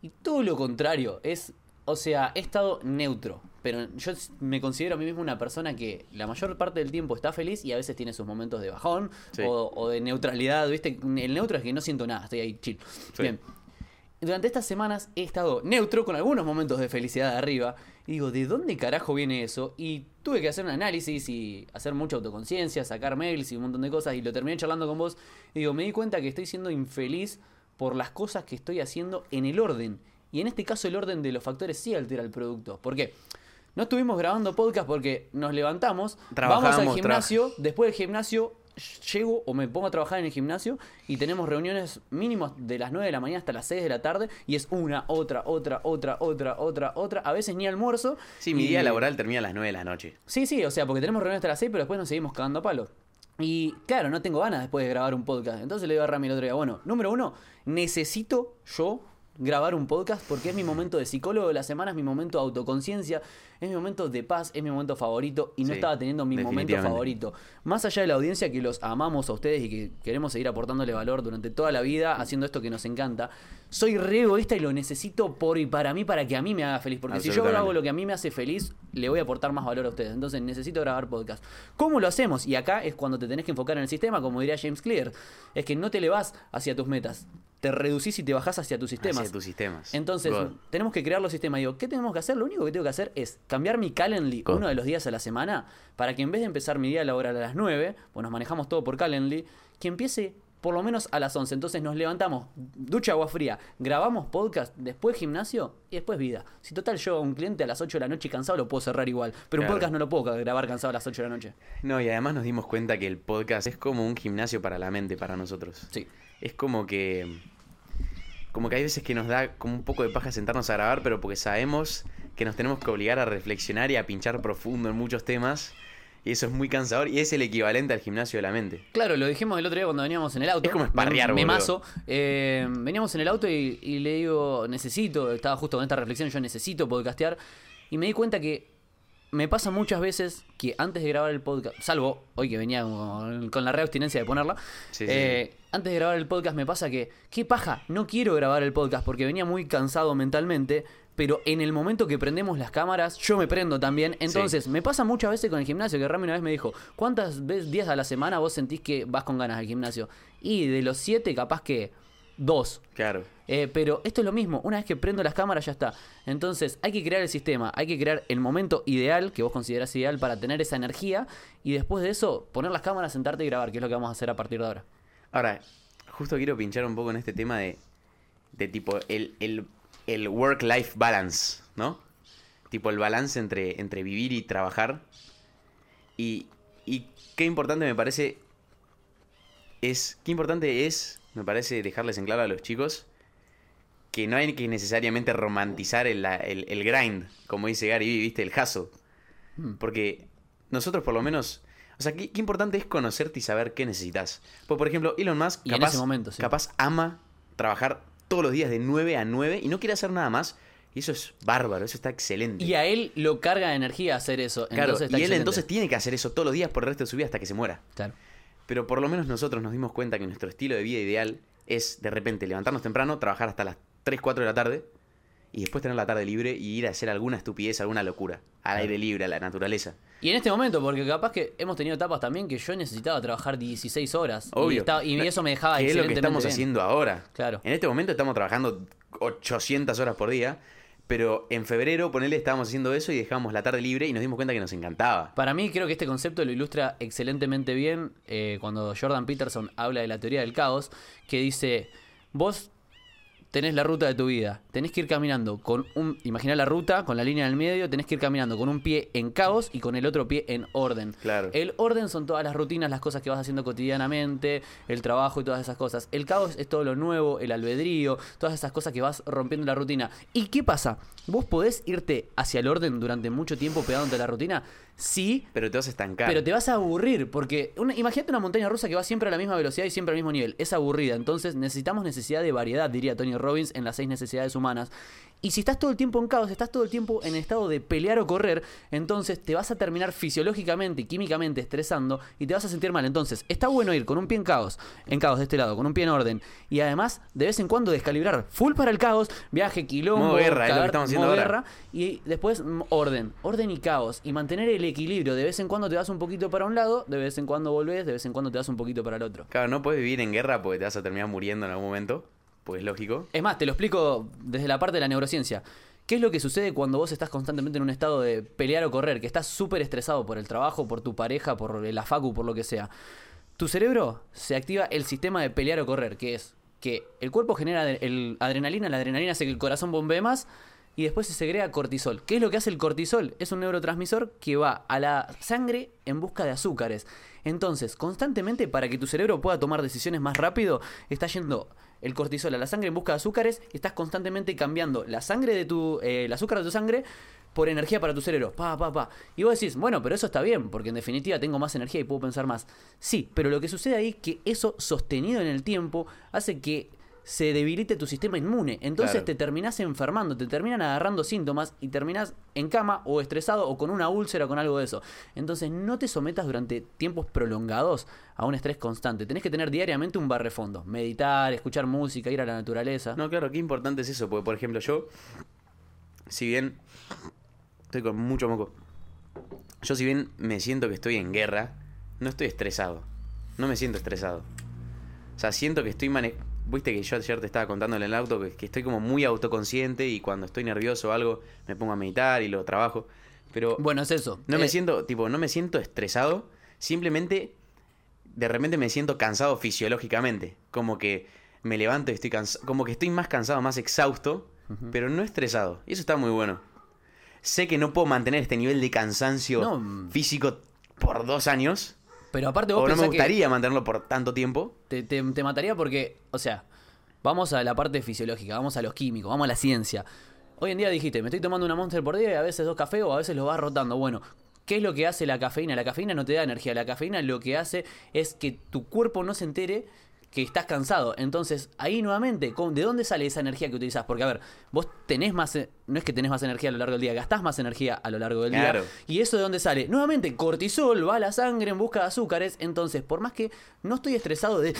y todo lo contrario, es, o sea, he estado neutro, pero yo me considero a mí mismo una persona que la mayor parte del tiempo está feliz y a veces tiene sus momentos de bajón Sí. o, o de neutralidad, ¿viste? El neutro es que no siento nada, estoy ahí chill. Sí. Bien. Durante estas semanas he estado neutro con algunos momentos de felicidad de arriba y digo, ¿de dónde carajo viene eso? Y tuve que hacer un análisis y hacer mucha autoconciencia, sacar mails y un montón de cosas y lo terminé charlando con vos y digo, me di cuenta que estoy siendo infeliz por las cosas que estoy haciendo en el orden. Y en este caso el orden de los factores sí altera el producto. ¿Por qué? No estuvimos grabando podcast porque nos levantamos, vamos al gimnasio, después del gimnasio llego o me pongo a trabajar en el gimnasio y tenemos reuniones mínimas de las 9 de la mañana hasta las 6 de la tarde y es una, otra, otra, otra, otra, otra, otra, a veces ni almuerzo. Sí, mi y- día laboral termina a las 9 de la noche. Sí, sí, o sea, porque tenemos reuniones hasta las 6, pero después nos seguimos cagando a palo. Y claro, no tengo ganas después de grabar un podcast. Entonces le digo a Rami el otro día, bueno, número uno, necesito yo grabar un podcast porque es mi momento de psicólogo de la semana, es mi momento de autoconciencia, es mi momento de paz, es mi momento favorito y no Sí, estaba teniendo mi momento favorito. Más allá de la audiencia que los amamos a ustedes y que queremos seguir aportándole valor durante toda la vida haciendo esto que nos encanta, soy re egoísta y lo necesito por y para mí para que a mí me haga feliz. Porque si yo hago lo que a mí me hace feliz, le voy a aportar más valor a ustedes. Entonces necesito grabar podcast. ¿Cómo lo hacemos? Y acá es cuando te tenés que enfocar en el sistema, como diría James Clear. Es que no te le vas hacia tus metas. te reducís y te bajás hacia tus sistemas. Hacia tus sistemas. Entonces, God. tenemos que crear los sistemas. Digo, ¿qué tenemos que hacer? Lo único que tengo que hacer es cambiar mi Calendly uno de los días a la semana para que en vez de empezar mi día laboral a las 9, pues nos manejamos todo por Calendly, que empiece por lo menos a las 11. Entonces nos levantamos, ducha agua fría, grabamos podcast, después gimnasio y después vida. Si total yo a un cliente a las 8 de la noche cansado lo puedo cerrar igual, pero un podcast no lo puedo grabar cansado a las 8 de la noche. No, y además nos dimos cuenta que el podcast es como un gimnasio para la mente, para nosotros. Sí. Es como que. Como que hay veces que nos da como un poco de paja sentarnos a grabar, pero porque sabemos que nos tenemos que obligar a reflexionar y a pinchar profundo en muchos temas. Y eso es muy cansador y es el equivalente al gimnasio de la mente. Claro, lo dijimos el otro día cuando veníamos en el auto. Es como esparrear, Me, mazo. Eh, veníamos en el auto y, y le digo, necesito, estaba justo con esta reflexión, yo necesito podcastear. Y me di cuenta que me pasa muchas veces que antes de grabar el podcast, salvo hoy que venía con, con la reabstinencia de ponerla, Sí, sí, eh, antes de grabar el podcast me pasa que, qué paja, no quiero grabar el podcast porque venía muy cansado mentalmente, pero en el momento que prendemos las cámaras, yo me prendo también. Entonces, me pasa muchas veces con el gimnasio, que Rami una vez me dijo, ¿cuántas veces, días a la semana vos sentís que vas con ganas al gimnasio? Y de los siete, capaz que dos. Claro. Eh, pero esto es lo mismo, una vez que prendo las cámaras ya está. Entonces hay que crear el sistema, hay que crear el momento ideal que vos considerás ideal para tener esa energía y después de eso poner las cámaras, sentarte y grabar, que es lo que vamos a hacer a partir de ahora. Ahora, justo quiero pinchar un poco en este tema de, de tipo el, el, el work-life balance, ¿no? Tipo el balance entre, entre vivir y trabajar. Y, y qué importante me parece es, qué importante es, me parece dejarles en claro a los chicos que no hay que necesariamente romantizar el, el, el grind, como dice Gary Vee, ¿viste? El hustle. Hmm. Porque nosotros por lo menos... O sea, qué, qué importante es conocerte y saber qué necesitas. Pues, por ejemplo, Elon Musk capaz, momento, sí. capaz ama trabajar todos los días de 9 a 9 y no quiere hacer nada más. Y eso es bárbaro, eso está excelente. Y a él lo carga de energía hacer eso. claro, entonces y él excelente. entonces tiene que hacer eso todos los días por el resto de su vida hasta que se muera. Claro. Pero por lo menos nosotros nos dimos cuenta que nuestro estilo de vida ideal es de repente levantarnos temprano, trabajar hasta las 3, 4 de la tarde y después tener la tarde libre y ir a hacer alguna estupidez, alguna locura, al aire libre, a la naturaleza. Y en este momento, porque capaz que hemos tenido etapas también que yo necesitaba trabar 16 horas. Y, Obvio. estaba- y No, eso me dejaba Que es lo que estamos bien. haciendo ahora. Claro. En este momento estamos trabajando 800 horas por día, pero en febrero, ponele, estábamos haciendo eso y dejamos la tarde libre y nos dimos cuenta que nos encantaba. Para mí creo que este concepto lo ilustra excelentemente bien eh, cuando Jordan Peterson habla de la teoría del caos, que dice, vos tenés la ruta de tu vida, tenés que ir caminando con un, imaginá la ruta, con la línea en el medio, tenés que ir caminando con un pie en caos y con el otro pie en orden. Claro. El orden son todas las rutinas, las cosas que vas haciendo cotidianamente, el trabajo y todas esas cosas. El caos es todo lo nuevo, el albedrío, todas esas cosas que vas rompiendo la rutina. ¿Y qué pasa? ¿Vos podés irte hacia el orden durante mucho tiempo pegándote a la rutina? Sí, Pero te vas a estancar. pero te vas a aburrir, porque una- imagínate una montaña rusa que va siempre a la misma velocidad y siempre al mismo nivel. Es aburrida, entonces necesitamos necesidad de variedad, diría Tony Robbins en las seis necesidades humanas. Y si estás todo el tiempo en caos, estás todo el tiempo en estado de pelear o correr, entonces te vas a terminar fisiológicamente y químicamente estresando y te vas a sentir mal. Entonces, está bueno ir con un pie en caos, en caos de este lado, con un pie en orden, y además de vez en cuando descalibrar full para el caos, viaje, quilombo, Modo guerra, es lo que cagar- estamos haciendo ahora. guerra, y después mm, orden, orden y caos. Y mantener el equilibrio. De vez en cuando te das un poquito para un lado, de vez en cuando volvés, de vez en cuando te das un poquito para el otro. Claro, no puedes vivir en guerra porque te vas a terminar muriendo en algún momento. Pues es lógico. Es más, te lo explico desde la parte de la neurociencia. ¿Qué es lo que sucede cuando vos estás constantemente en un estado de pelear o correr? Que estás súper estresado por el trabajo, por tu pareja, por la facu, por lo que sea. Tu cerebro se activa el sistema de pelear o correr, que es que el cuerpo genera el adrenalina, la adrenalina hace que el corazón bombee más y después se segrega cortisol. ¿Qué es lo que hace el cortisol? Es un neurotransmisor que va a la sangre en busca de azúcares. Entonces, constantemente para que tu cerebro pueda tomar decisiones más rápido, está yendo el cortisol a la sangre en busca de azúcares estás constantemente cambiando la sangre de tu, eh, el azúcar de tu sangre por energía para tu cerebro. Pa, pa, pa. Y vos decís, bueno, pero eso está bien, porque en definitiva tengo más energía y puedo pensar más. Sí, pero lo que sucede ahí es que eso sostenido en el tiempo hace que se debilite tu sistema inmune. Entonces Claro. te terminás enfermando, te terminan agarrando síntomas y terminás en cama o estresado o con una úlcera o con algo de eso. Entonces no te sometas durante tiempos prolongados a un estrés constante. Tenés que tener diariamente un barrefondo. Meditar, escuchar música, ir a la naturaleza. No, claro, qué importante es eso. Porque, por ejemplo, yo, si bien estoy con mucho moco, yo si bien me siento que estoy en guerra, no estoy estresado. No me siento estresado. O sea, siento que estoy mane viste que yo ayer te estaba contando en el auto que, que estoy como muy autoconsciente y cuando estoy nervioso o algo me pongo a meditar y lo trabajo. Pero Bueno, es eso. no me Eh, siento, tipo, no me siento estresado, simplemente de repente me siento cansado fisiológicamente. Como que me levanto y estoy cansado, como que estoy más cansado, más exhausto, pero no estresado. Y eso está muy bueno. Sé que no puedo mantener este nivel de cansancio No. físico por dos años. Pero aparte vos O no me que gustaría mantenerlo por tanto tiempo. te, te- te mataría porque, o sea, vamos a la parte fisiológica, vamos a los químicos, vamos a la ciencia. Hoy en día dijiste, me estoy tomando una Monster por día y a veces dos cafés o a veces los vas rotando. Bueno, ¿qué es lo que hace la cafeína? La cafeína no te da energía, la cafeína lo que hace es que tu cuerpo no se entere que estás cansado. Entonces, ahí nuevamente, ¿cómo- ¿de dónde sale esa energía que utilizas? Porque, a ver, vos tenés más, e- no es que tenés más energía a lo largo del día, gastás más energía a lo largo del Claro. día. ¿Y eso de dónde sale? Nuevamente, cortisol va a la sangre en busca de azúcares. Entonces, por más que no estoy estresado de...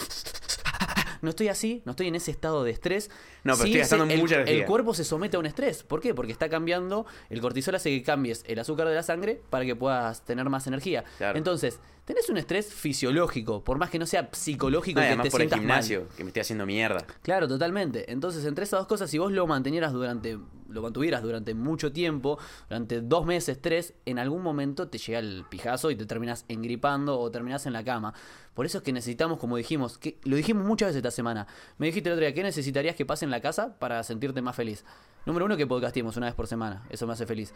No estoy así, no estoy en ese estado de estrés. No, pero sí estoy gastando el, mucha energía. El cuerpo se somete a un estrés. ¿Por qué? Porque está cambiando, el cortisol hace que cambies el azúcar de la sangre para que puedas tener más energía. Claro. Entonces, tenés un estrés fisiológico, por más que no sea psicológico No, y que te por el sientas mal. gimnasio, que me estoy haciendo mierda. Claro, totalmente. Entonces, entre esas dos cosas, si vos lo mantenieras durante, lo mantuvieras durante mucho tiempo, durante dos meses, tres, en algún momento te llega el pijazo y te terminas engripando o terminas en la cama. Por eso es que necesitamos, como dijimos, que lo dijimos muchas veces esta semana. Me dijiste el otro día, ¿qué necesitarías que pase en la casa para sentirte más feliz? Número uno, que podcastemos una vez por semana. Eso me hace feliz.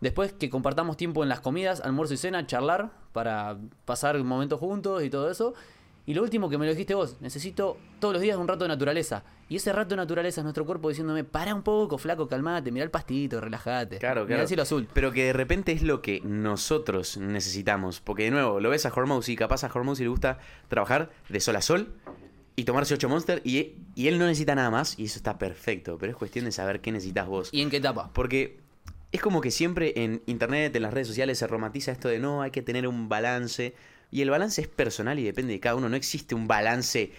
Después que compartamos tiempo en las comidas, almuerzo y cena, charlar para pasar momentos juntos y todo eso. Y lo último que me lo dijiste vos, necesito todos los días un rato de naturaleza. Y ese rato de naturaleza es nuestro cuerpo diciéndome, para un poco, flaco, calmate, mirá el pastito, relájate. Claro, Mirá claro. el cielo azul. Pero que de repente es lo que nosotros necesitamos. Porque de nuevo, lo ves a Hormouse y capaz a Hormouse le gusta trabajar de sol a sol y tomarse 8 Monster y, y él no necesita nada más y eso está perfecto. Pero es cuestión de saber qué necesitas vos. ¿Y en qué etapa? Porque es como que siempre en internet, en las redes sociales, se romantiza esto de no, hay que tener un balance. Y el balance es personal y depende de cada uno. No existe un balance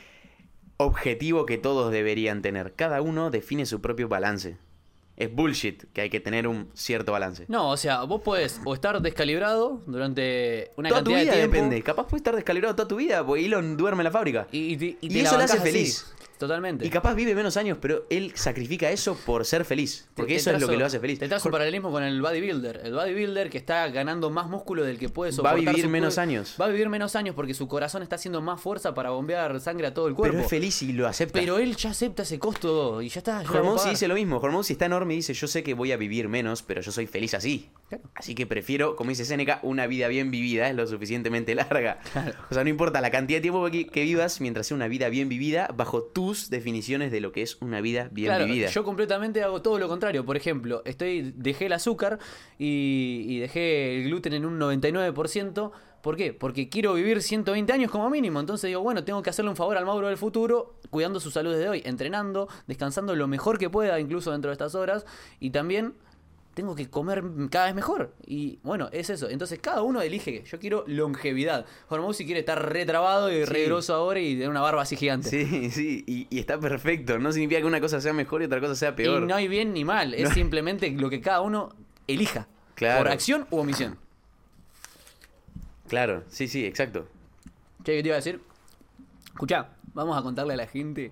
objetivo que todos deberían tener. Cada uno define su propio balance. Es bullshit que hay que tener un cierto balance. No, o sea, vos podés o estar descalibrado durante una toda tu cantidad vida de tiempo. depende. Capaz puedes estar descalibrado toda tu vida, porque Elon duerme en la fábrica. Y, y, Y te eso la le hace así. Totalmente. Y capaz vive menos años, pero él sacrifica eso por ser feliz. Porque Te- eso es lo que lo hace feliz. Te trazo un paralelismo con el bodybuilder. El bodybuilder que está ganando más músculo del que puede Va a soportar. vivir su menos años. Va a vivir menos años porque su corazón está haciendo más fuerza para bombear sangre a todo el cuerpo. Pero es feliz y lo acepta. Pero él ya acepta ese costo y ya está. Hormozy dice lo mismo. Hormozy está enorme y dice, yo sé que voy a vivir menos, pero yo soy feliz así. Claro. Así que prefiero, como dice Seneca, una vida bien vivida es lo suficientemente larga. O sea, no importa la cantidad de tiempo que, que vivas, mientras sea una vida bien vivida, bajo tus definiciones de lo que es una vida bien Claro, vivida. yo completamente hago todo lo contrario. Por ejemplo, estoy dejé el azúcar y, y dejé el gluten en un 99%. ¿Por qué? Porque quiero vivir 120 años como mínimo. Entonces digo, bueno, tengo que hacerle un favor al Mauro del futuro, cuidando su salud desde hoy, entrenando, descansando lo mejor que pueda, incluso dentro de estas horas. Y también tengo que comer cada vez mejor. Y bueno, es eso. Entonces cada uno elige. Yo quiero longevidad. Hormozy quiere estar retrabado y Sí. regroso ahora y tener una barba así gigante. Sí, sí, y, y está perfecto. No significa que una cosa sea mejor y otra cosa sea peor. Y no hay bien ni mal, es simplemente lo que cada uno elija. Claro. Por acción u omisión. Claro, sí, sí, exacto. Che, ¿qué te iba a decir? Escuchá, vamos a contarle a la gente.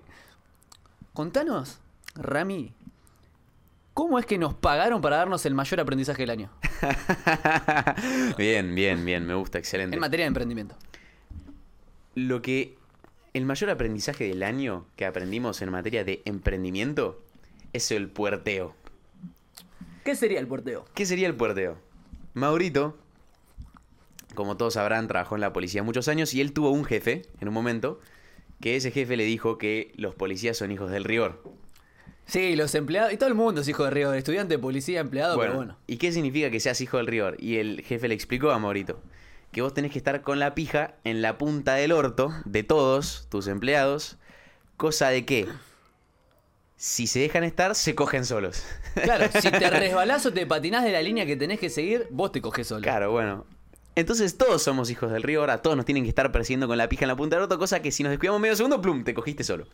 Contanos, Rami, ¿cómo es que nos pagaron para darnos el mayor aprendizaje del año? [laughs] bien, bien, bien, me gusta, excelente. En materia de emprendimiento. Lo que el mayor aprendizaje del año que aprendimos en materia de emprendimiento es el puerteo. ¿Qué sería el porteo? ¿Qué sería el puerteo? Maurito, como todos sabrán, trabajó en la policía muchos años y él tuvo un jefe en un momento que ese jefe le dijo que los policías son hijos del rigor. Sí, los empleados, y todo el mundo es hijo de Río, estudiante, policía, empleado, pero bueno. ¿y qué significa que seas hijo del rigor? Y el jefe le explicó a Maurito que vos tenés que estar con la pija en la punta del orto de todos tus empleados, cosa de que si se dejan estar, se cogen solos. Claro, [laughs] si te resbalás o te patinás de la línea que tenés que seguir, vos te coges solo. Claro, bueno. Entonces todos somos hijos del río, ahora todos nos tienen que estar persiguiendo con la pija en la punta del orto, cosa que si nos descuidamos medio segundo, plum, te cogiste solo.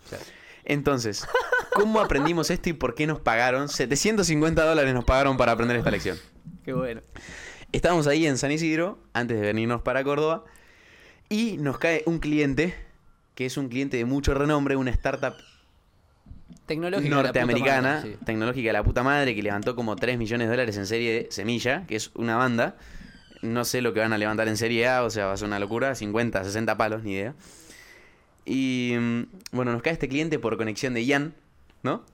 Entonces, ¿cómo aprendimos esto y por qué nos pagaron? 750 dólares nos pagaron para aprender esta lección. Qué bueno. Estábamos ahí en San Isidro, antes de venirnos para Córdoba, y nos cae un cliente, que es un cliente de mucho renombre, una startup Tecnológica norteamericana, madre, sí. tecnológica de la puta madre, que levantó como 3 millones de dólares en serie de Semilla, que es una banda. No sé lo que van a levantar en serie A, o sea, va a ser una locura, 50, 60 palos, ni idea. Y mm, bueno, nos cae este cliente por conexión de Ian, ¿no?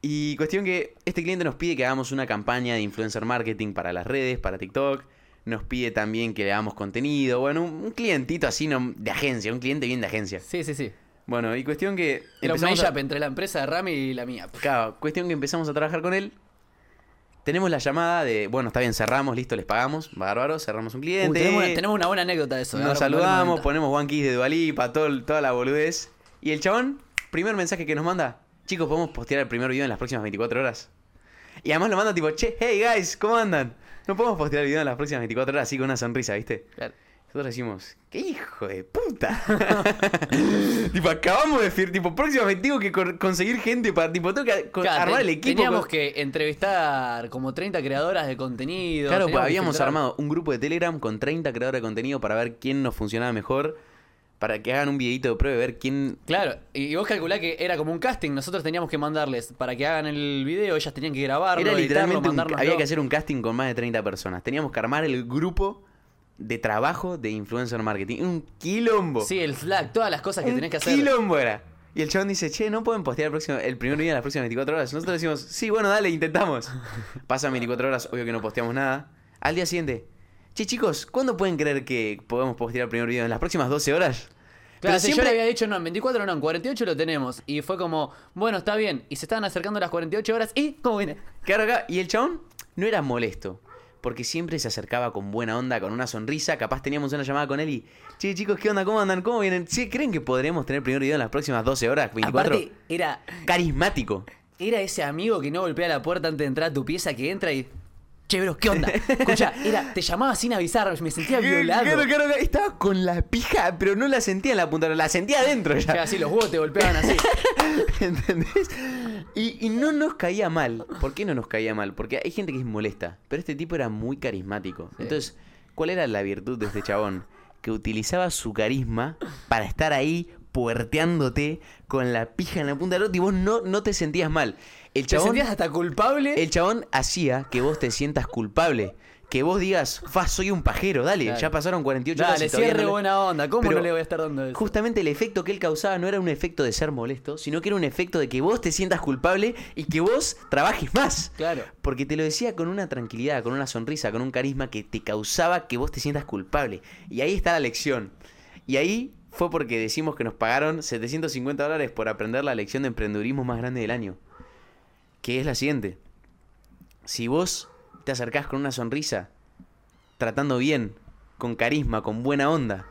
Y cuestión que este cliente nos pide que hagamos una campaña de influencer marketing para las redes, para TikTok. Nos pide también que le hagamos contenido. Bueno, un, un clientito así no, de agencia, un cliente bien de agencia. Sí, sí, sí. Bueno, y cuestión que... Era un a- entre la empresa de Rami y la mía. Claro, cuestión que empezamos a trabajar con él. Tenemos la llamada de, bueno, está bien, cerramos, listo, les pagamos. Bárbaro, cerramos un Uy, cliente. tenemos, tenemos una buena anécdota de eso. Nos ahora saludamos, ponemos One Kiss de Dualipa, todo, toda la boludez. Y el chabón, primer mensaje que nos manda, chicos, ¿podemos postear el primer video en las próximas 24 horas? Y además lo manda tipo, che, hey guys, ¿cómo andan? No podemos postear el video en las próximas 24 horas así con una sonrisa, ¿viste? Claro. Nosotros decimos, ¿qué hijo de puta? [laughs] tipo, acabamos de decir, tipo, próximamente tengo que conseguir gente para, tipo, tengo que Claro, armar el equipo. Teníamos con- que entrevistar como 30 creadoras de contenido. Claro, pues habíamos armado un grupo de Telegram con 30 creadores de contenido para ver quién nos funcionaba mejor, para que hagan un videito de prueba y ver quién... Claro, y vos calculá que era como un casting. Nosotros teníamos que mandarles para que hagan el video, ellas tenían que grabarlo, Era editarlo, literalmente, un- había que hacer un casting con más de 30 personas. Teníamos que armar el grupo de trabajo de influencer marketing. Un quilombo. Sí, el Slack, todas las cosas que un tenés que hacer. quilombo era. Y el chabón dice, che, ¿no pueden postear el, próximo, el primer video en las próximas 24 horas? Nosotros decimos, sí, bueno, dale, intentamos. [laughs] Pasan 24 horas, obvio que no posteamos nada. Al día siguiente, che, chicos, ¿cuándo pueden creer que podemos postear el primer video? ¿En las próximas 12 horas? Claro, Pero si siempre- yo le había dicho no, en 24 no, en 48 lo tenemos. Y fue como, bueno, está bien. Y se estaban acercando las 48 horas y, ¿cómo viene? Claro, acá. Y el chabón no era molesto. Porque siempre se acercaba con buena onda, con una sonrisa. Capaz teníamos una llamada con él y. Che, chicos, ¿qué onda? ¿Cómo andan? ¿Cómo vienen? Che, ¿creen que podremos tener primer video en las próximas 12 horas? 24. Aparte, era, Carismático. era ese amigo que no golpea la puerta antes de entrar a tu pieza, que entra y... Che, bro, ¿qué onda? [laughs] Escucha, era, te llamaba sin avisar, me sentía violado. Claro, claro, claro. Estaba con la pija, pero no la sentía en la punta, la sentía adentro O sea, ya. así los huevos te golpeaban así. [laughs] ¿Entendés? Y, y no nos caía mal. ¿Por qué no nos caía mal? Porque hay gente que es molesta. Pero este tipo era muy carismático. Sí. Entonces, ¿cuál era la virtud de este chabón? Que utilizaba su carisma para estar ahí puerteándote con la pija en la punta del otro y vos no, no te sentías mal. El Te chabón, sentías hasta culpable. el chabón hacía que vos te sientas culpable. Que vos digas, fa, soy un pajero, dale, ya pasaron 48 horas. Dale, y todavía cierre no buena onda. ¿Cómo Pero no le voy a estar dando eso? Justamente el efecto que él causaba no era un efecto de ser molesto, sino que era un efecto de que vos te sientas culpable y que vos trabajes más. Claro. Porque te lo decía con una tranquilidad, con una sonrisa, con un carisma que te causaba que vos te sientas culpable. Y ahí está la lección. Y ahí fue porque decimos que nos pagaron 750 dólares por aprender la lección de emprendedurismo más grande del año. Que es la siguiente. Si vos te acercás con una sonrisa, tratando bien, con carisma, con buena onda,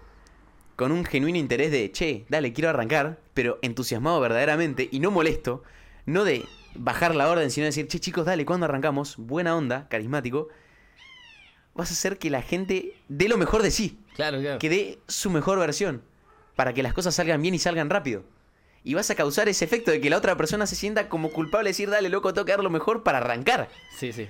con un genuino interés de, che, dale, quiero arrancar, pero entusiasmado verdaderamente y no molesto, no de bajar la orden, sino decir, che, chicos, dale, ¿cuándo arrancamos? Buena onda, carismático, vas a hacer que la gente dé lo mejor de sí, Claro, claro. que dé su mejor versión, para que las cosas salgan bien y salgan rápido. Y vas a causar ese efecto de que la otra persona se sienta como culpable de decir, dale, loco, tengo que dar lo mejor para arrancar. Sí, sí.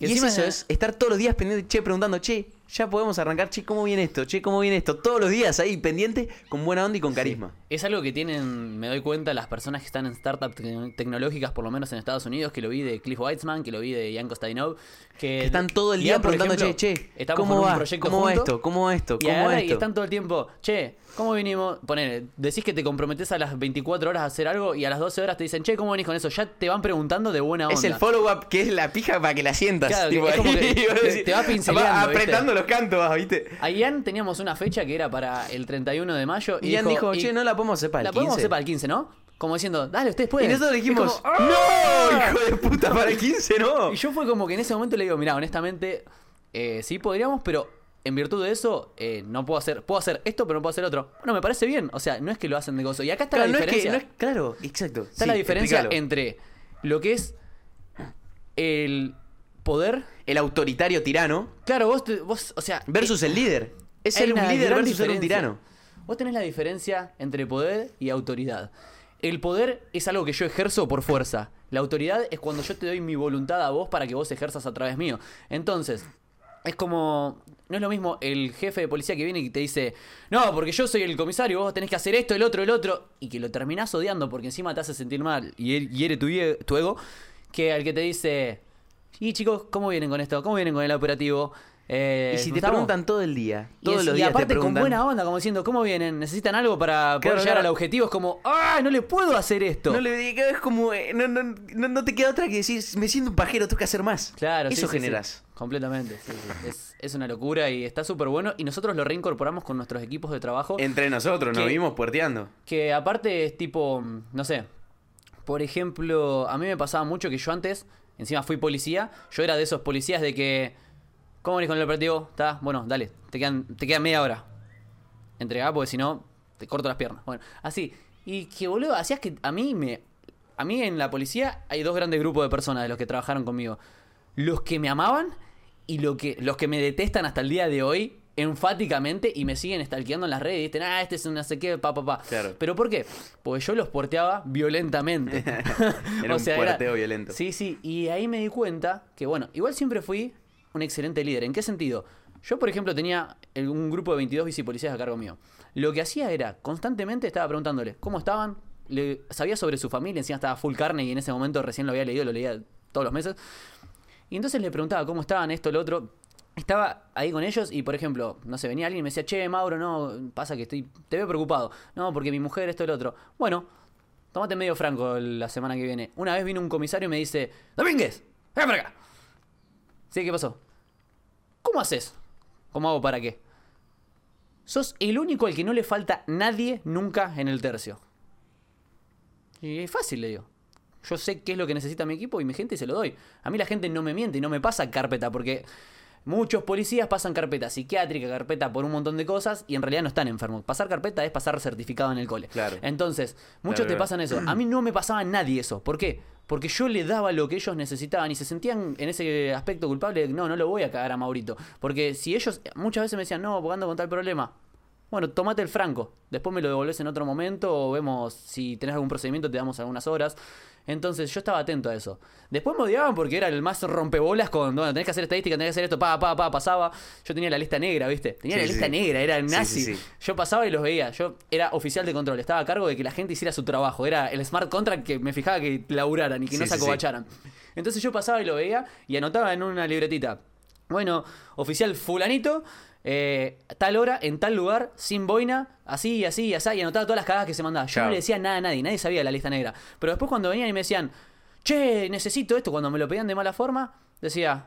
Y, es eso, es estar todos los días pendiente, che, preguntando, che, ya podemos arrancar, che, ¿cómo viene esto? Che, ¿cómo viene esto? Todos los días ahí pendiente, con buena onda y con carisma. Es algo que tienen, me doy cuenta, las personas que están en startups te- tecnológicas, por lo menos en Estados Unidos, que lo vi de Cliff Weitzman, que lo vi de Jan Kostadinov, que, Que están todo el día Ian, preguntando, ejemplo, che, che, estamos ¿cómo con un va? proyecto ¿Cómo va esto? ¿Cómo va esto? Y, ¿Cómo va y esto? están todo el tiempo, che, ¿cómo vinimos? Poner, decís que te comprometes a las 24 horas a hacer algo y a las 12 horas te dicen, che, ¿cómo venís con eso? Ya te van preguntando de buena onda. Es el follow-up que es la pija para que la sientas. Claro, tipo, es como que [laughs] te- te va pincelando, ¿viste? apretando los cantos, ¿viste? A Ian teníamos una fecha que era para el 31 de mayo. Y Ian dijo, y che, no la podemos hacer para la el podemos 15. hacer para el 15, ¿no? Como diciendo, dale, ustedes Y pueden. nosotros le Es dijimos, como, ¡ah! ¡No! ¡Hijo de puta! Para el 15 no. Y yo fue como que en ese momento le digo, mira, honestamente, eh, sí podríamos, pero en virtud de eso, eh, no puedo hacer, puedo hacer esto, pero no puedo hacer otro. Bueno, me parece bien. O sea, no es que lo hacen de gozo. Y acá está Claro, la no es que, diferencia. no es- claro, exacto. Está Sí, la diferencia explícalo. entre lo que es el poder. el autoritario tirano Claro, vos, vos o sea, versus el líder. Es ser un líder versus ser un tirano. Vos tenés la diferencia entre poder y autoridad. El poder es algo que yo ejerzo por fuerza. La autoridad es cuando yo te doy mi voluntad a vos para que vos ejerzas a través mío. Entonces, es como. No es lo mismo el jefe de policía que viene y te dice, no, porque yo soy el comisario, vos tenés que hacer esto, el otro, el otro, y que lo terminás odiando porque encima te hace sentir mal y hiere tu, tu ego, que al que te dice, y chicos, ¿cómo vienen con esto? ¿Cómo vienen con el operativo? Eh, Y si te ¿estamos?". preguntan todo el día, Y, todos es- los y días aparte te con buena onda, como diciendo, ¿cómo vienen? ¿Necesitan algo para poder Claro, llegar claro. al objetivo? Es como, ¡ah! No le puedo hacer esto. No le digas, es como, eh, no, no, no, no te queda otra que decir, me siento un pajero, tengo que hacer más. Claro, sí, Eso sí, sí. generas. Completamente, sí, sí. Es, es una locura y está súper bueno. Y nosotros lo reincorporamos con nuestros equipos de trabajo. Entre nosotros, nos vimos puerteando. Que aparte es tipo, no sé. Por ejemplo, a mí me pasaba mucho que yo antes, encima fui policía, yo era de esos policías de que. ¿Cómo venís con el operativo? ¿Está? Bueno, dale, te quedan, te quedan media hora. Entregá porque si no, te corto las piernas. Bueno, así. Y que boludo, hacías que a mí me. A mí en la policía hay dos grandes grupos de personas de los que trabajaron conmigo. Los que me amaban y lo que, los que me detestan hasta el día de hoy, enfáticamente, y me siguen stalkeando en las redes y dicen, ah, este es un no sé qué, pa, pa, pa. Claro. ¿Pero por qué? Porque yo los porteaba violentamente. [laughs] Era [laughs] un puerteo violento. Sí, sí, y ahí me di cuenta que, bueno, igual siempre fui un excelente líder. ¿En qué sentido? Yo, por ejemplo, tenía un grupo de 22 bicipolicías a cargo mío. Lo que hacía era, constantemente estaba preguntándole cómo estaban, le, sabía sobre su familia, encima estaba full carne y en ese momento recién lo había leído, lo leía todos los meses. Y entonces le preguntaba cómo estaban, esto, lo otro. Estaba ahí con ellos y, por ejemplo, no sé, venía alguien y me decía, che, Mauro, no, pasa que estoy, te veo preocupado. No, porque mi mujer, esto, lo otro. Bueno, tomate medio franco la semana que viene. Una vez vino un comisario y me dice, Domínguez, ven para acá. Sí, ¿qué pasó? ¿Cómo haces? ¿Cómo hago para qué? Sos el único al que no le falta nadie nunca en el tercio. Y es fácil, le digo. Yo sé qué es lo que necesita mi equipo y mi gente y se lo doy. A mí la gente no me miente y no me pasa carpeta porque muchos policías pasan carpeta psiquiátrica, carpeta por un montón de cosas y en realidad no están enfermos. Pasar carpeta es pasar certificado en el cole. Claro. Entonces, muchos Claro, te pasan eso. A mí no me pasaba nadie eso. ¿Por qué? Porque yo le daba lo que ellos necesitaban y se sentían en ese aspecto culpable. de, No, no lo voy a cagar a Maurito. Porque si ellos muchas veces me decían, no, porque ando con tal problema. Bueno, tomate el franco. Después me lo devolves en otro momento o vemos si tenés algún procedimiento, te damos algunas horas. Entonces yo estaba atento a eso. Después me odiaban porque era el más rompebolas con, bueno, tenés que hacer estadística, tenés que hacer esto, pa, pa, pa, pasaba. Yo tenía la lista negra, ¿viste? Tenía Sí, la sí. lista negra, era Sí, nazi. sí. Yo pasaba y los veía. Yo era oficial de control, estaba a cargo de que la gente hiciera su trabajo. Era el smart contract que me fijaba que laburaran y que no se acobacharan. Entonces yo pasaba y lo veía y anotaba en una libretita. Bueno, oficial fulanito, eh, tal hora, en tal lugar, sin boina, así y así y así, y anotaba todas las cagadas que se mandaba. Yo Claro. no le decía nada a nadie, nadie sabía de la lista negra. Pero después cuando venían y me decían, che, necesito esto, cuando me lo pedían de mala forma, decía,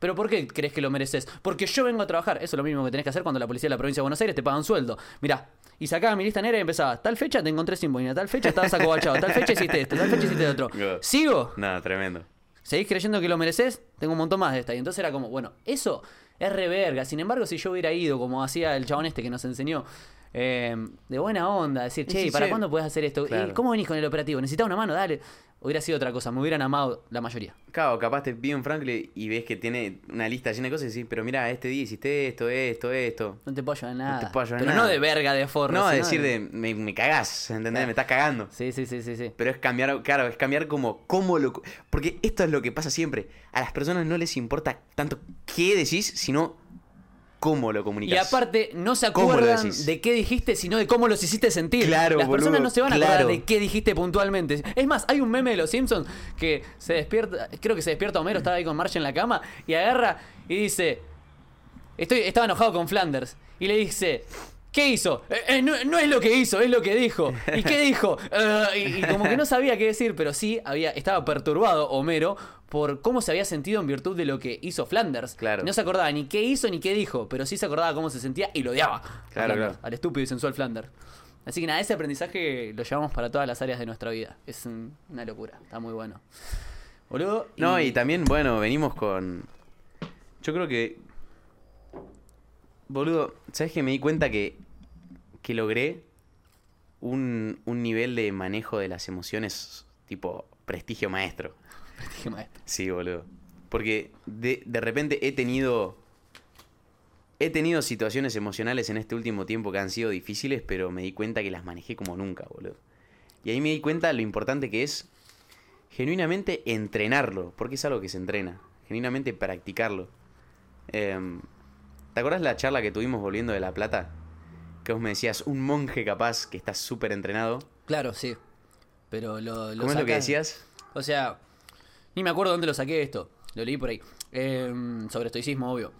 ¿pero por qué crees que lo mereces? Porque yo vengo a trabajar. Eso es lo mismo que tenés que hacer cuando la policía de la provincia de Buenos Aires te paga un sueldo. Mirá, y sacaba mi lista negra y empezaba, tal fecha te encontré sin boina, tal fecha estabas acobachado, tal fecha hiciste esto, tal fecha hiciste otro. [laughs] ¿Sigo? Nada, tremendo. ¿Seguís creyendo que lo mereces? Tengo un montón más de esta. Y entonces era como, bueno, eso es reverga. Sin embargo, si yo hubiera ido, como hacía el chabón este que nos enseñó, eh, de buena onda, decir, che, Sí, ¿para cuándo puedes hacer esto? Claro. ¿Y ¿Cómo venís con el operativo? ¿Necesitas una mano? Dale. Hubiera sido otra cosa, me hubieran amado la mayoría. Claro, capaz te pide un Franklin y ves que tiene una lista llena de cosas y decís, pero mira, este día hiciste esto, esto, esto. No te puedo ayudar en nada. te puedo ayudar Pero nada. no de verga de forro. No, decir de, me, me cagás, ¿entendés? Me estás cagando. Sí, sí, sí, sí, sí. Pero es cambiar, claro, es cambiar como cómo lo... Porque esto es lo que pasa siempre. A las personas no les importa tanto qué decís, sino cómo lo Y comunicas. aparte, no se ¿Cómo lo acuerdan de qué dijiste, sino de cómo los hiciste sentir. Claro, Las personas no se van a acordar de qué dijiste puntualmente. Es más, hay un meme de los Simpsons que se despierta, creo que se despierta Homero, estaba ahí con Marge en la cama, y agarra y dice, estoy, estaba enojado con Flanders, y le dice, ¿qué hizo? "Eh, eh, no, no es lo que hizo, es lo que dijo. ¿Y qué dijo? [laughs] "Eh", y, y como que no sabía qué decir, pero sí había, estaba perturbado Homero por cómo se había sentido en virtud de lo que hizo Flanders. Claro. No se acordaba ni qué hizo ni qué dijo, pero sí se acordaba cómo se sentía y lo odiaba. Claro, Flanders, claro. Al estúpido y sensual Flanders. Así que nada, ese aprendizaje lo llevamos para todas las áreas de nuestra vida. Es un- una locura, está muy bueno. Boludo. No, y también, bueno, venimos con... Yo creo que... Boludo, ¿sabes que me di cuenta que, que logré un, un nivel de manejo de las emociones tipo prestigio maestro? Dije, maestro. Sí, boludo. Porque de, de repente he tenido. He tenido situaciones emocionales en este último tiempo que han sido difíciles, pero me di cuenta que las manejé como nunca, boludo. Y ahí me di cuenta lo importante que es genuinamente entrenarlo, porque es algo que se entrena, genuinamente practicarlo. Em, ¿Te acordás la charla que tuvimos volviendo de La Plata? Que vos me decías, un monje capaz que está súper entrenado. Claro, sí. Pero lo, lo ¿Cómo es lo que decías? O sea, ni me acuerdo dónde lo saqué esto. Lo leí por ahí. Eh, sobre estoicismo, obvio.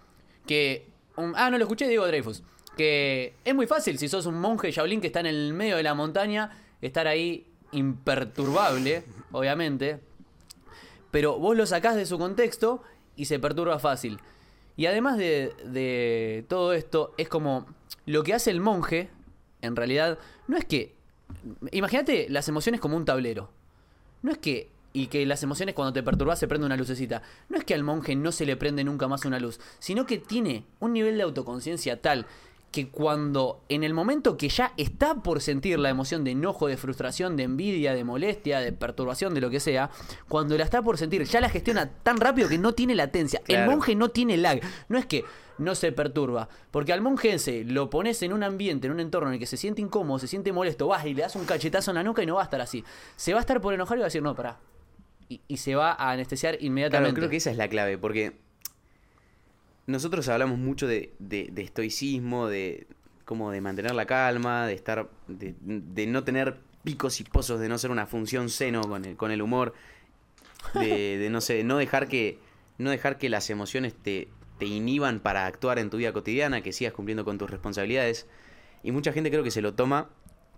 Que. ah, no lo escuché, Diego Dreyfus. Que es muy fácil si sos un monje Shaolin que está en el medio de la montaña, estar ahí imperturbable, obviamente. Pero vos lo sacás de su contexto y se perturba fácil. Y además de, de todo esto, es como lo que hace el monje, en realidad, no es que. Imagínate las emociones como un tablero. No es que. Y que las emociones cuando te perturbas se prende una lucecita. No es que al monje no se le prende nunca más una luz, sino que tiene un nivel de autoconciencia tal que cuando en el momento que ya está por sentir la emoción de enojo, de frustración, de envidia, de molestia, de perturbación, de lo que sea, cuando la está por sentir, ya la gestiona tan rápido que no tiene latencia. El monje no tiene lag. No es que no se perturba. Porque al monje ese lo pones en un ambiente, en un entorno en el que se siente incómodo, se siente molesto, vas y le das un cachetazo en la nuca y no va a estar así. Se va a estar por enojar y va a decir, no, pará. Y, y se va a anestesiar Claro, inmediatamente. creo que esa es la clave, porque nosotros hablamos mucho de, de- de estoicismo, de como de mantener la calma, de estar, de, de no tener picos y pozos, de no ser una función seno con el, con el humor, de, de no sé, no dejar que, no dejar que las emociones te, te inhiban para actuar en tu vida cotidiana, que sigas cumpliendo con tus responsabilidades. Y mucha gente creo que se lo toma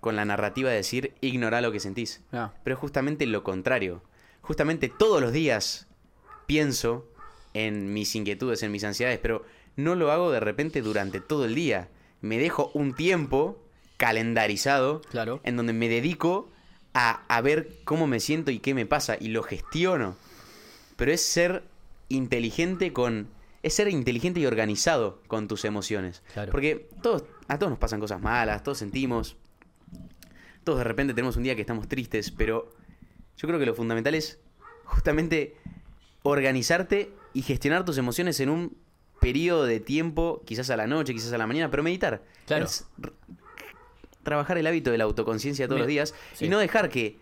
con la narrativa de decir ignora lo que sentís. Ah, Pero es justamente lo contrario. Justamente todos los días pienso en mis inquietudes, en mis ansiedades, pero no lo hago de repente durante todo el día. Me dejo un tiempo calendarizado claro. en donde me dedico a, a ver cómo me siento y qué me pasa y lo gestiono. Pero es ser inteligente con... Es ser inteligente y organizado con tus emociones. Claro. Porque todos, a todos nos pasan cosas malas, todos sentimos. Todos de repente tenemos un día que estamos tristes, pero yo creo que lo fundamental es justamente organizarte y gestionar tus emociones en un periodo de tiempo, quizás a la noche, quizás a la mañana, pero meditar. Claro. Es trabajar el hábito de la autoconciencia todos los días sí. y no dejar que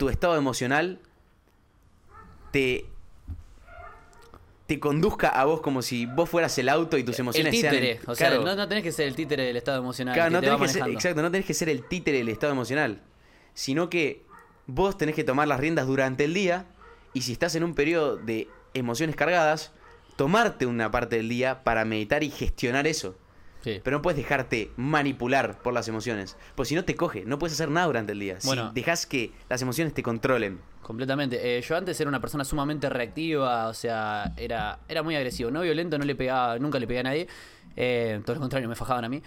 tu estado emocional te te conduzca a vos como si vos fueras el auto y tus el emociones títere. sean O sea, Claro. no, no tenés que ser el títere del estado emocional. Claro, que no te va que ser, exacto, no tenés que ser el títere del estado emocional, sino que vos tenés que tomar las riendas durante el día y si estás en un periodo de emociones cargadas, tomarte una parte del día para meditar y gestionar eso. Sí. Pero no puedes dejarte manipular por las emociones, pues si no te coge, no puedes hacer nada durante el día. Bueno. si dejas que las emociones te controlen. Completamente. Eh, yo antes era una persona sumamente reactiva, o sea, era, era muy agresivo. No violento, no le pegaba, nunca le pegué a nadie. Eh, todo lo contrario, me fajaban a mí.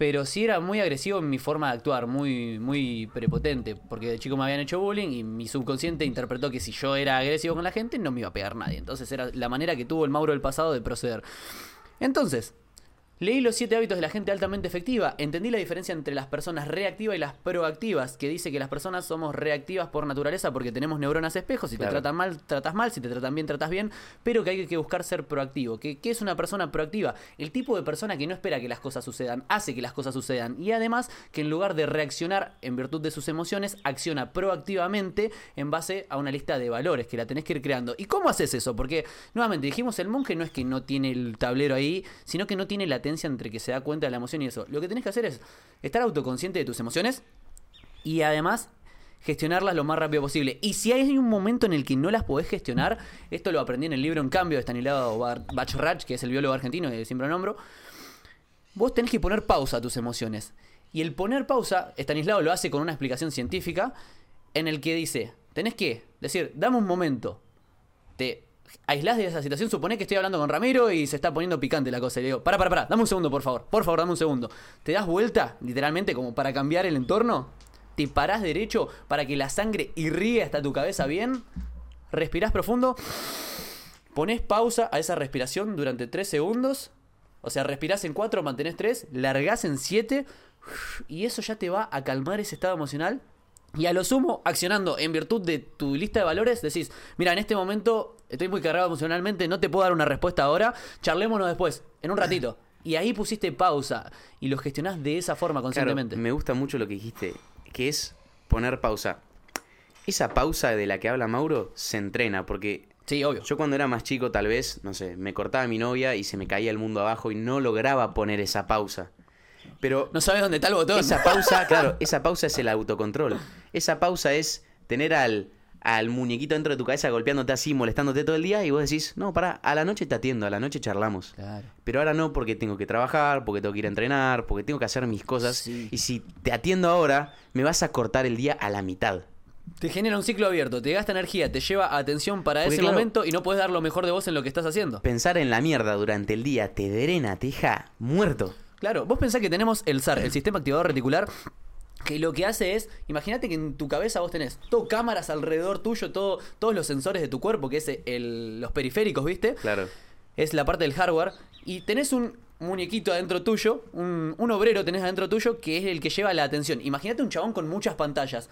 Pero sí era muy agresivo en mi forma de actuar, muy, muy prepotente. Porque de chico me habían hecho bullying y mi subconsciente interpretó que si yo era agresivo con la gente, no me iba a pegar nadie. Entonces era la manera que tuvo el Mauro del pasado de proceder. Entonces, Leí los siete hábitos de la gente altamente efectiva. Entendí la diferencia entre las personas reactivas y las proactivas, que dice que las personas somos reactivas por naturaleza porque tenemos neuronas espejos. Si Claro. te tratan mal, tratas mal. Si te tratan bien, tratas bien. Pero que hay que buscar ser proactivo. ¿Qué, qué es una persona proactiva? El tipo de persona que no espera que las cosas sucedan, hace que las cosas sucedan. Y además que en lugar de reaccionar en virtud de sus emociones, acciona proactivamente en base a una lista de valores que la tenés que ir creando. ¿Y cómo haces eso? Porque, nuevamente, dijimos, el monje no es que no tiene el tablero ahí, sino que no tiene entre que se da cuenta de la emoción y eso. Lo que tenés que hacer es estar autoconsciente de tus emociones y además gestionarlas lo más rápido posible. Y si hay un momento en el que no las podés gestionar, esto lo aprendí en el libro En Cambio de Stanislao Bachrach, que es el biólogo argentino que siempre lo nombro, vos tenés que poner pausa a tus emociones. Y el poner pausa, Stanislao lo hace con una explicación científica en el que dice, tenés que decir, dame un momento, te aislás de esa situación, supone que estoy hablando con Ramiro y se está poniendo picante la cosa. Y le digo, para, para, para, dame un segundo, por favor. Por favor, dame un segundo. Te das vuelta, literalmente, como para cambiar el entorno. Te parás derecho para que la sangre irríe hasta tu cabeza bien. Respirás profundo. Pones pausa a esa respiración durante 3 segundos. O sea, respirás en 4, mantenés 3, largás en 7. Y eso ya te va a calmar ese estado emocional. Y a lo sumo, accionando en virtud de tu lista de valores, decís, mira, en este momento estoy muy cargado emocionalmente, no te puedo dar una respuesta ahora, charlémonos después, en un ratito. [laughs] Y ahí pusiste pausa y lo gestionás de esa forma Claro, conscientemente. me gusta mucho lo que dijiste, que es poner pausa. Esa pausa de la que habla Mauro se entrena, porque Sí, obvio. Yo cuando era más chico, tal vez, no sé, me cortaba mi novia y se me caía el mundo abajo y no lograba poner esa pausa. Pero No sabes dónde está el botón. esa pausa, claro, esa pausa es el autocontrol. Esa pausa es tener al, al muñequito dentro de tu cabeza golpeándote así, molestándote todo el día y vos decís, no, pará, a la noche te atiendo, a la noche charlamos. Claro. Pero ahora no porque tengo que trabajar, porque tengo que ir a entrenar, porque tengo que hacer mis cosas. Sí. Y si te atiendo ahora, me vas a cortar el día a la mitad. Te genera un ciclo abierto, te gasta energía, te lleva atención para Porque, ese claro, momento y no puedes dar lo mejor de vos en lo que estás haciendo. Pensar en la mierda durante el día te drena, te deja muerto. Claro, vos pensás que tenemos el SAR, el sistema activador reticular, que lo que hace es, imagínate que en tu cabeza vos tenés todo cámaras alrededor tuyo, todo, todos los sensores de tu cuerpo, que es el- los periféricos, ¿viste? Claro. Es la parte del hardware. Y tenés un muñequito adentro tuyo, un, un obrero tenés adentro tuyo, que es el que lleva la atención. Imagínate un chabón con muchas pantallas.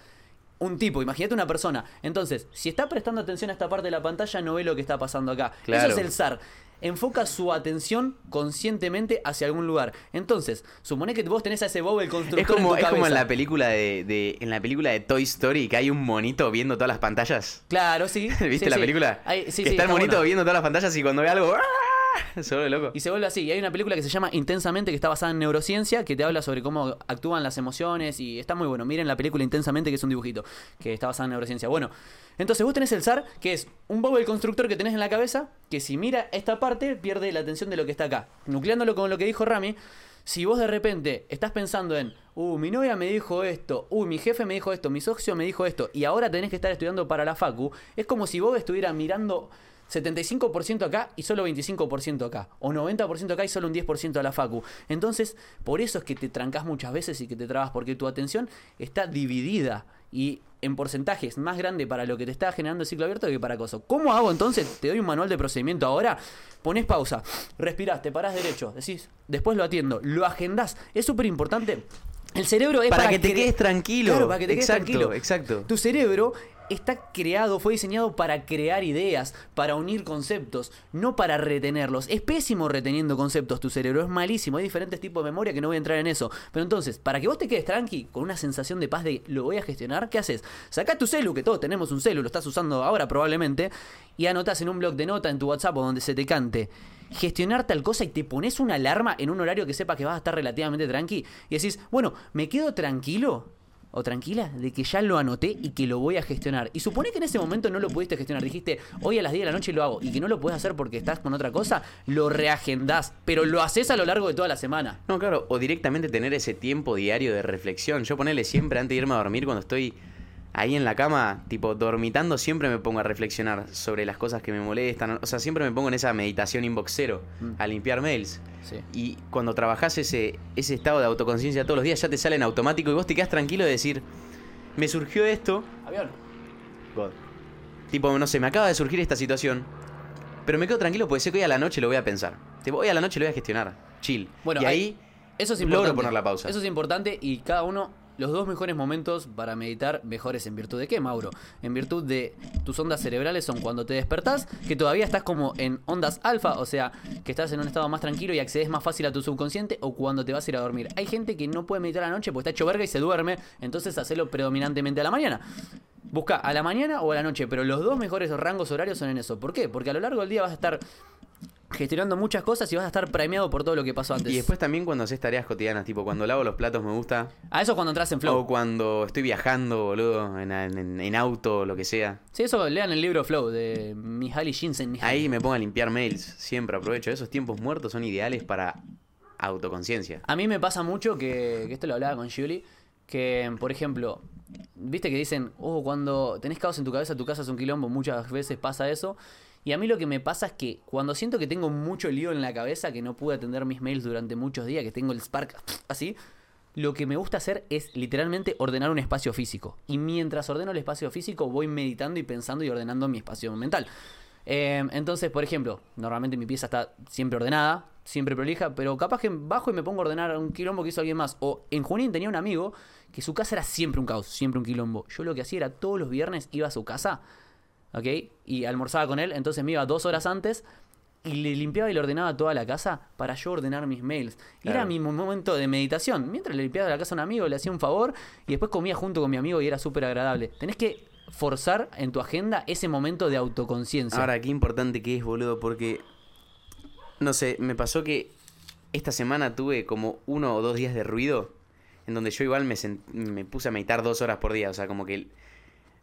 Un tipo, imagínate una persona. Entonces, si está prestando atención a esta parte de la pantalla, no ve lo que está pasando acá. Claro. Eso es el SAR. Enfoca su atención conscientemente hacia algún lugar. Entonces, supone que vos tenés a ese Bob el constructor Es como, en tu es como en la película de, de- en la película de Toy Story que hay un monito viendo todas las pantallas. Claro, sí. [laughs] ¿Viste sí, la sí. película? Ahí- sí, que sí, está el monito bueno. viendo todas las pantallas y cuando ve algo ¡ah! [laughs] se vuelve loco. Y se vuelve así. Y hay una película que se llama Intensamente, que está basada en neurociencia, que te habla sobre cómo actúan las emociones. Y está muy bueno. Miren la película Intensamente, que es un dibujito, que está basada en neurociencia. Bueno, entonces vos tenés el SAR, que es un bobo del constructor que tenés en la cabeza, que si mira esta parte, pierde la atención de lo que está acá. Nucleándolo con lo que dijo Rami. Si vos de repente estás pensando en, uh, mi novia me dijo esto, uh, mi jefe me dijo esto, mi socio me dijo esto, y ahora tenés que estar estudiando para la Facu, es como si vos estuvieras mirando 75% acá y solo 25% acá. O 90% acá y solo un 10% a la Facu. Entonces, por eso es que te trancas muchas veces y que te trabas, porque tu atención está dividida y en porcentajes más grande para lo que te está generando el ciclo abierto que para cosas. ¿Cómo hago entonces? Te doy un manual de procedimiento ahora. Pones pausa, respirás, te parás derecho, decís, después lo atiendo, lo agendás. Es súper importante. El cerebro es Para, para, que te quedes tranquilo. Claro, para que te quedes exacto, tranquilo. exacto. Tu cerebro está creado, fue diseñado para crear ideas, para unir conceptos, no para retenerlos. Es pésimo reteniendo conceptos tu cerebro, es malísimo. Hay diferentes tipos de memoria que no voy a entrar en eso. Pero entonces, para que vos te quedes tranqui, con una sensación de paz de lo voy a gestionar, ¿qué haces? Sacá tu celu, que todos tenemos un celu, lo estás usando ahora probablemente, y anotás en un blog de nota en tu WhatsApp o donde se te cante gestionar tal cosa y te pones una alarma en un horario que sepa que vas a estar relativamente tranqui y decís, bueno, me quedo tranquilo o tranquila de que ya lo anoté y que lo voy a gestionar. Y supone que en ese momento no lo pudiste gestionar. Dijiste, hoy a las 10 de la noche lo hago y que no lo puedes hacer porque estás con otra cosa, lo reagendás, pero lo haces a lo largo de toda la semana. No, claro, o directamente tener ese tiempo diario de reflexión. Yo ponerle siempre antes de irme a dormir cuando estoy ahí en la cama, tipo dormitando, siempre me pongo a reflexionar sobre las cosas que me molestan. O sea, siempre me pongo en esa meditación inboxero, Mm. a limpiar mails. Sí. Y cuando trabajás ese, ese estado de autoconciencia todos los días, ya te sale en automático y vos te quedas tranquilo de decir, me surgió esto, Avión. tipo, no sé, me acaba de surgir esta situación, pero me quedo tranquilo porque sé que hoy a la noche lo voy a pensar. Tipo, hoy a la noche lo voy a gestionar, chill. Bueno, y ahí- ahí Eso es Logro importante. poner la pausa. Eso es importante y cada uno, los dos mejores momentos para meditar, mejores en virtud de qué, Mauro? En virtud de tus ondas cerebrales son cuando te despertás, que todavía estás como en ondas alfa, o sea, que estás en un estado más tranquilo y accedes más fácil a tu subconsciente, o cuando te vas a ir a dormir. Hay gente que no puede meditar a la noche porque está hecho verga y se duerme, entonces hacelo predominantemente a la mañana. Busca a la mañana o a la noche, pero los dos mejores rangos horarios son en eso. ¿Por qué? Porque a lo largo del día vas a estar gestionando muchas cosas y vas a estar premiado por todo lo que pasó antes. Y después también cuando haces tareas cotidianas, tipo cuando lavo los platos me gusta. A eso cuando entras en flow. O cuando estoy viajando, boludo, en, en- en auto, lo que sea. Sí, eso lean el libro Flow de Mihaly Jinsen. Ahí me pongo a limpiar mails. Siempre aprovecho. Esos tiempos muertos son ideales para autoconciencia. A mí me pasa mucho que, que esto lo hablaba con Julie, que por ejemplo, viste que dicen, oh, cuando tenés caos en tu cabeza, tu casa es un quilombo, muchas veces pasa eso. Y a mí lo que me pasa es que cuando siento que tengo mucho lío en la cabeza, que no pude atender mis mails durante muchos días, que tengo el spark [sniffs] así, lo que me gusta hacer es literalmente ordenar un espacio físico. Y mientras ordeno el espacio físico, voy meditando y pensando y ordenando mi espacio mental. Eh, entonces, por ejemplo, normalmente mi pieza está siempre ordenada, siempre prolija, pero capaz que bajo y me pongo a ordenar un quilombo que hizo alguien más. O en Junín tenía un amigo que su casa era siempre un caos, siempre un quilombo. Yo lo que hacía era todos los viernes iba a su casa, ¿ok? Y almorzaba con él, entonces me iba dos horas antes y le limpiaba y le ordenaba toda la casa para yo ordenar mis mails. Era mi mo- momento de meditación. Mientras le limpiaba la casa a un amigo, le hacía un favor y después comía junto con mi amigo y era súper agradable. Tenés que forzar en tu agenda ese momento de autoconciencia. Ahora, qué importante que es, boludo, porque. No sé, me pasó que esta semana tuve como uno o dos días de ruido. En donde yo igual me, sent- me puse a meditar dos horas por día. O sea, como que.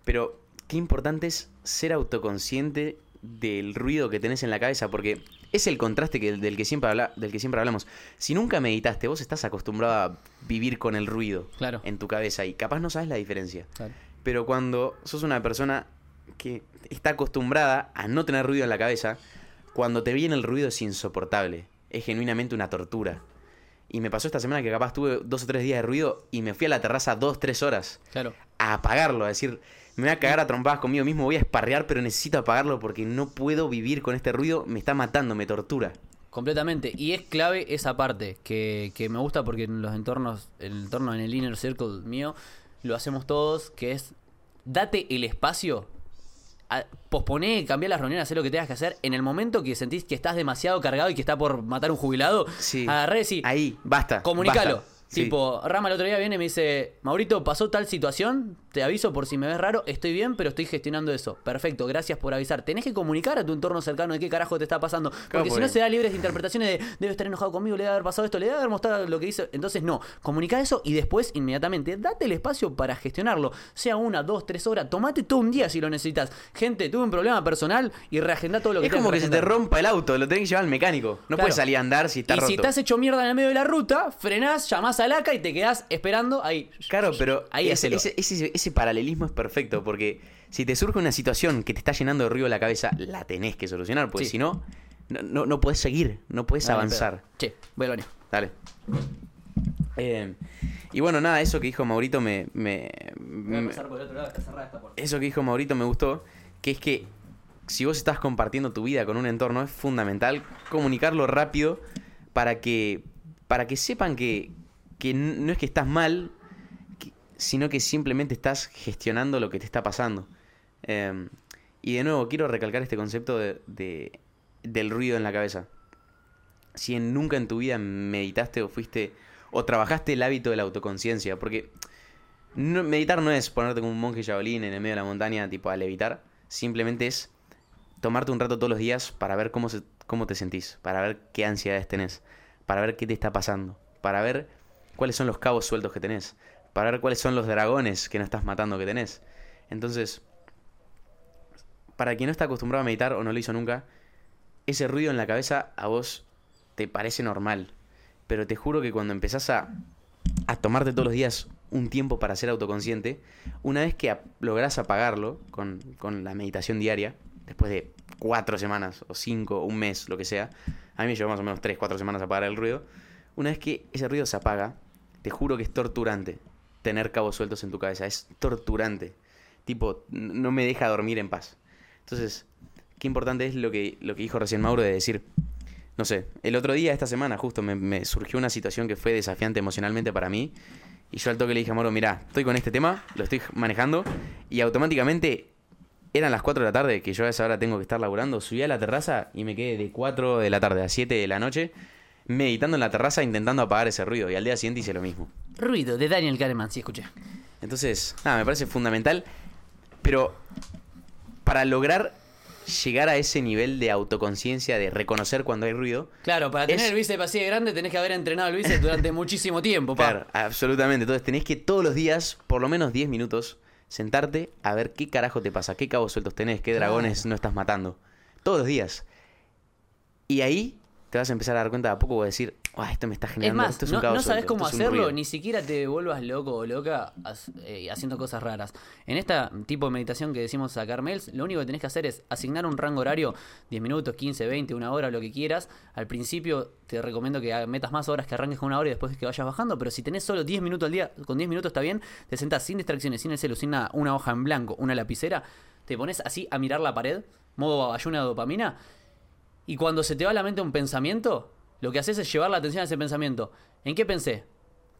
Pero qué importante es ser autoconsciente del ruido que tenés en la cabeza. Porque es el contraste que, del, que siempre habla, del que siempre hablamos. Si nunca meditaste, vos estás acostumbrado a vivir con el ruido Claro. en tu cabeza. Y capaz no sabes la diferencia. Claro. Pero cuando sos una persona que está acostumbrada a no tener ruido en la cabeza, cuando te viene el ruido es insoportable. Es genuinamente una tortura. Y me pasó esta semana que capaz tuve dos o tres días de ruido y me fui a la terraza dos, tres horas Claro. a apagarlo, a decir, me voy a cagar a trompadas conmigo mismo, voy a esparrear, pero necesito apagarlo porque no puedo vivir con este ruido, me está matando, me tortura. Completamente. Y es clave esa parte que, que me gusta porque en los entornos, el entorno en el inner circle mío, lo hacemos todos, que es date el espacio. a- Posponé, cambiar las reuniones, hacer lo que tengas que hacer. En el momento que sentís que estás demasiado cargado y que está por matar un jubilado, Sí. agarré y Ahí, basta. comunicalo. basta. Sí. Tipo, Rama el otro día viene y me dice, Maurito, pasó tal situación, te aviso por si me ves raro, estoy bien, pero estoy gestionando eso. Perfecto, gracias por avisar. Tenés que comunicar a tu entorno cercano de qué carajo te está pasando. Porque si no se da libres de interpretaciones de, debe estar enojado conmigo, le debe haber pasado esto, le debe haber mostrado lo que hizo. Entonces, no, comunica eso y después, inmediatamente, date el espacio para gestionarlo. Sea una, dos, tres horas, tomate todo un día si lo necesitas. Gente, tuve un problema personal y reagenda todo lo que Es como que se te rompa el auto, lo tenés que llevar al mecánico. No Claro. puedes salir a andar si está y roto. si estás hecho mierda en el medio de la ruta, frenás, llamás a Laca y te quedás esperando ahí. Claro, pero ahí ese, ese, ese- ese paralelismo es perfecto porque si te surge una situación que te está llenando de ruido la cabeza, la tenés que solucionar, porque Sí. si no, no, no, podés seguir, no podés Dale, avanzar. Che, voy al baño. Dale. Eh, y bueno, nada, eso que dijo Maurito me, me- Voy a pasar por el otro lado, está cerrada esta puerta. eso que dijo Maurito me gustó, que es que si vos estás compartiendo tu vida con un entorno, es fundamental comunicarlo rápido para que, para que sepan que, que no es que estás mal, sino que simplemente estás gestionando lo que te está pasando. Eh, y de nuevo, quiero recalcar este concepto de, de- del ruido en la cabeza. Si nunca en tu vida meditaste o fuiste o trabajaste el hábito de la autoconciencia, porque meditar no es ponerte como un monje Shaolin en el medio de la montaña, tipo a levitar. Simplemente es tomarte un rato todos los días para ver cómo, cómo te sentís, para ver qué ansiedades tenés, para ver qué te está pasando, para ver cuáles son los cabos sueltos que tenés, para ver cuáles son los dragones que no estás matando que tenés. Entonces, para quien no está acostumbrado a meditar o no lo hizo nunca, ese ruido en la cabeza a vos te parece normal. Pero te juro que cuando empezás a, a tomarte todos los días un tiempo para ser autoconsciente, una vez que lográs apagarlo con, con la meditación diaria, después de cuatro semanas o cinco un mes, lo que sea, a mí me llevó más o menos tres, cuatro semanas apagar el ruido, una vez que ese ruido se apaga, te juro que es torturante tener cabos sueltos en tu cabeza, es torturante. Tipo, no me deja dormir en paz. Entonces, qué importante es lo que, lo que dijo recién Mauro de decir, no sé, el otro día, esta semana, justo me, me surgió una situación que fue desafiante emocionalmente para mí. Y yo al toque le dije a Mauro, mira, estoy con este tema, lo estoy manejando. Y automáticamente eran las 4 de la tarde, que yo a esa hora tengo que estar laburando. Subí a la terraza y me quedé de 4 de la tarde a 7 de la noche meditando en la terraza intentando apagar ese ruido. Y al día siguiente hice lo mismo. Ruido de Daniel Kahneman, sí, escuché. Entonces, nada, me parece fundamental. Pero para lograr llegar a ese nivel de autoconciencia, de reconocer cuando hay ruido, Claro, para tener Es- el bíceps así de grande tenés que haber entrenado el bíceps durante [laughs] muchísimo tiempo, pa. Claro, absolutamente. Entonces tenés que todos los días, por lo menos 10 minutos, sentarte a ver qué carajo te pasa, qué cabos sueltos tenés, qué dragones no estás matando. Todos los días. Y ahí te vas a empezar a dar cuenta de a poco, vas a decir, "Ah, esto me está Es generando, más, esto es no, un cabo no sabes cómo esto hacerlo, ruido". ni siquiera te vuelvas loco o loca eh, haciendo cosas raras. En esta tipo de meditación que decimos sacar mails, lo único que tenés que hacer es asignar un rango horario, 10 minutos, 15, 20, una hora, lo que quieras. Al principio te recomiendo que metas más horas, que arranques con una hora y después que vayas bajando, pero si tenés solo 10 minutos al día, con 10 minutos está bien, te sentás sin distracciones, sin el celu, sin nada, una hoja en blanco, una lapicera, te pones así a mirar la pared, modo ayuna de dopamina, y cuando se te va a la mente un pensamiento, lo que haces es llevar la atención a ese pensamiento. ¿En qué pensé?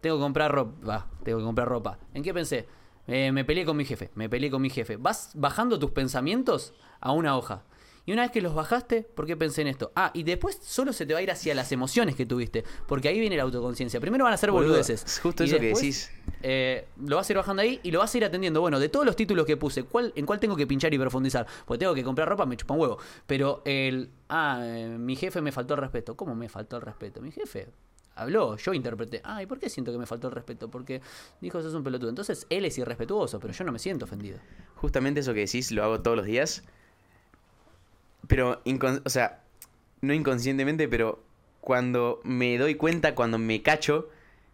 Tengo que comprar ropa. tengo que comprar ropa. ¿En qué pensé? Eh, me peleé con mi jefe. Me peleé con mi jefe. Vas bajando tus pensamientos a una hoja. Y una vez que los bajaste, ¿por qué pensé en esto? Ah, y después solo se te va a ir hacia las emociones que tuviste. Porque ahí viene la autoconciencia. Primero van a ser Boludo, boludeces. es justo Y eso que decís. eh, lo vas a ir bajando ahí y lo vas a ir atendiendo. Bueno, de todos los títulos que puse, ¿cuál, ¿en cuál tengo que pinchar y profundizar? Porque tengo que comprar ropa, me chupa un huevo. Pero el. Ah, eh, mi jefe me faltó el respeto. ¿Cómo me faltó el respeto? Mi jefe habló, yo interpreté. Ah, ¿y por qué siento que me faltó el respeto? Porque dijo, sos un pelotudo. Entonces él es irrespetuoso, pero yo no me siento ofendido. Justamente eso que decís lo hago todos los días. Pero, o sea, no inconscientemente, pero cuando me doy cuenta, cuando me cacho,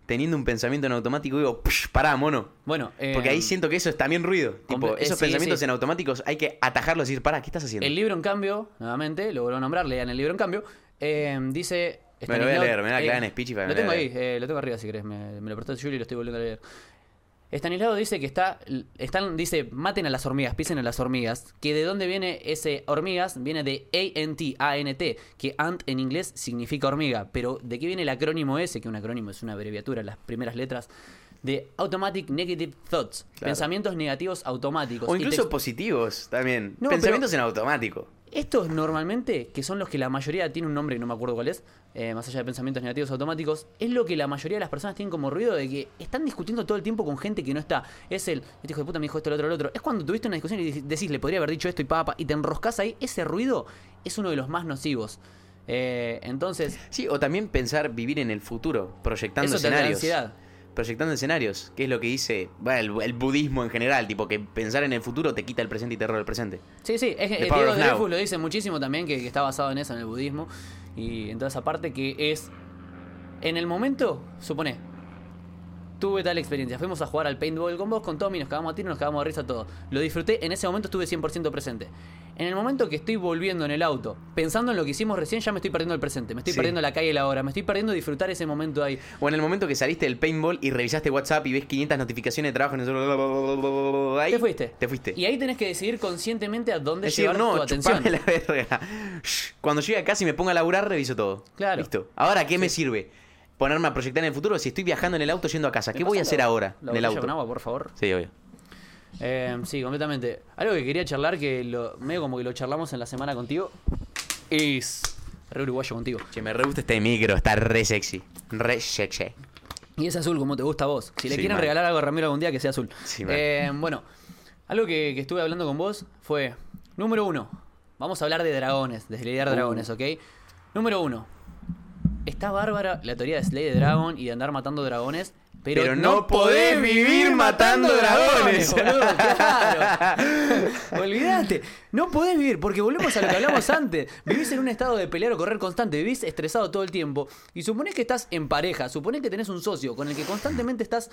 teniendo un pensamiento en automático, digo, "Psh, pará, mono. Bueno, eh, Porque ahí siento que eso es también ruido. Tipo, eh, esos sí, pensamientos sí. en automáticos hay que atajarlos y decir, pará, ¿qué estás haciendo? El libro, en cambio, nuevamente, lo vuelvo a nombrar, lean el libro, en cambio, eh, dice... Me lo voy a leer, me voy a eh, en speech y para Lo tengo a ahí, eh, lo tengo arriba si querés, me, me lo prestó Julio y lo estoy volviendo a leer. Stanislao dice que está, están, dice, maten a las hormigas, pisen a las hormigas, que de dónde viene ese hormigas, viene de A-N-T, A-N-T, que ant en inglés significa hormiga, pero ¿de qué viene el acrónimo ese? Que un acrónimo es una abreviatura, las primeras letras, de Automatic Negative Thoughts, Claro. pensamientos negativos automáticos. O incluso te- positivos también. No, pensamientos en automático. Estos normalmente, que son los que la mayoría tiene un nombre y no me acuerdo cuál es, eh, más allá de pensamientos negativos automáticos, es lo que la mayoría de las personas tienen como ruido de que están discutiendo todo el tiempo con gente que no está. Es el, este hijo de puta me dijo esto, el otro, el otro. Es cuando tuviste una discusión y decís, le podría haber dicho esto y papa, y te enroscas ahí. Ese ruido es uno de los más nocivos. Eh, entonces, Sí, o también pensar vivir en el futuro, proyectando eso te da escenarios. ansiedad. Proyectando escenarios, que es lo que dice bueno, el, el budismo en general, tipo que pensar en el futuro te quita el presente y te roba el presente. Sí, sí, es eh, Diego. Dreyfus lo dice muchísimo también, que, que está basado en eso, en el budismo. Y en toda esa parte que es. En el momento, supone. Tuve tal experiencia. Fuimos a jugar al paintball con vos, con Tommy, nos cagamos a tiro, nos cagamos de risa todo. Lo disfruté, en ese momento estuve 100% presente. En el momento que estoy volviendo en el auto, pensando en lo que hicimos recién, ya me estoy perdiendo el presente. Me estoy Sí. perdiendo la calle y la hora. Me estoy perdiendo disfrutar ese momento ahí. O en el momento que saliste del paintball y revisaste WhatsApp y ves 500 notificaciones de trabajo en el... Ahí Te fuiste. Te fuiste. Y ahí tenés que decidir conscientemente a dónde Es llevar no, tu atención. la verga. Cuando llegue a casa y me ponga a laburar, reviso todo. Claro. Listo. Ahora, ¿qué me sirve? Ponerme a proyectar en el futuro si estoy viajando en el auto yendo a casa. ¿Me ¿Qué voy a hacer la- ahora la en el auto? con agua, por favor? Sí, obvio. Eh, sí, completamente. Algo que quería charlar, que lo, medio como que lo charlamos en la semana contigo, es re uruguayo contigo. Che, me re gusta este micro, está re sexy. Re sexy. Y es azul, como te gusta a vos. Si le Sí, quieren regalar algo a Ramiro algún día, que sea azul. Sí. Eh, bueno, algo que, que estuve hablando con vos fue, número uno, vamos a hablar de dragones, de lidiar Uh. dragones, ¿ok? Número uno, está bárbara la teoría de Slay the Dragon y de andar matando dragones, pero, Pero no podés vivir matando dragones. boludo, claro. [laughs] Olvídate, no podés vivir, porque volvemos a lo que hablamos antes. Vivís en un estado de pelear o correr constante, vivís estresado todo el tiempo. Y suponés que estás en pareja, suponés que tenés un socio con el que constantemente estás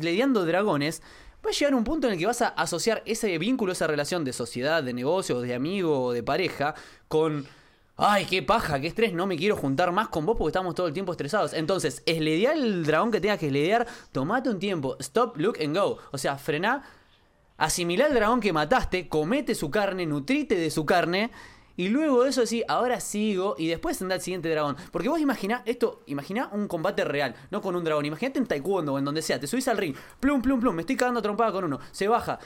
lidiando dragones. Va a llegar un punto en el que vas a asociar ese vínculo, esa relación de sociedad, de negocio, de amigo o de pareja con. Ay, qué paja, qué estrés, no me quiero juntar más con vos porque estamos todo el tiempo estresados. Entonces, es lidiar el dragón que tengas que lidiar, tomate un tiempo, stop, look and go. O sea, frená, asimilá el dragón que mataste, comete su carne, nutrite de su carne. Y luego de eso decís, ahora sigo y después anda al siguiente dragón. Porque vos imaginá esto, imaginá un combate real, no con un dragón. Imagínate en taekwondo o en donde sea, te subís al ring, plum, plum, plum, me estoy cagando trompada con uno, se baja,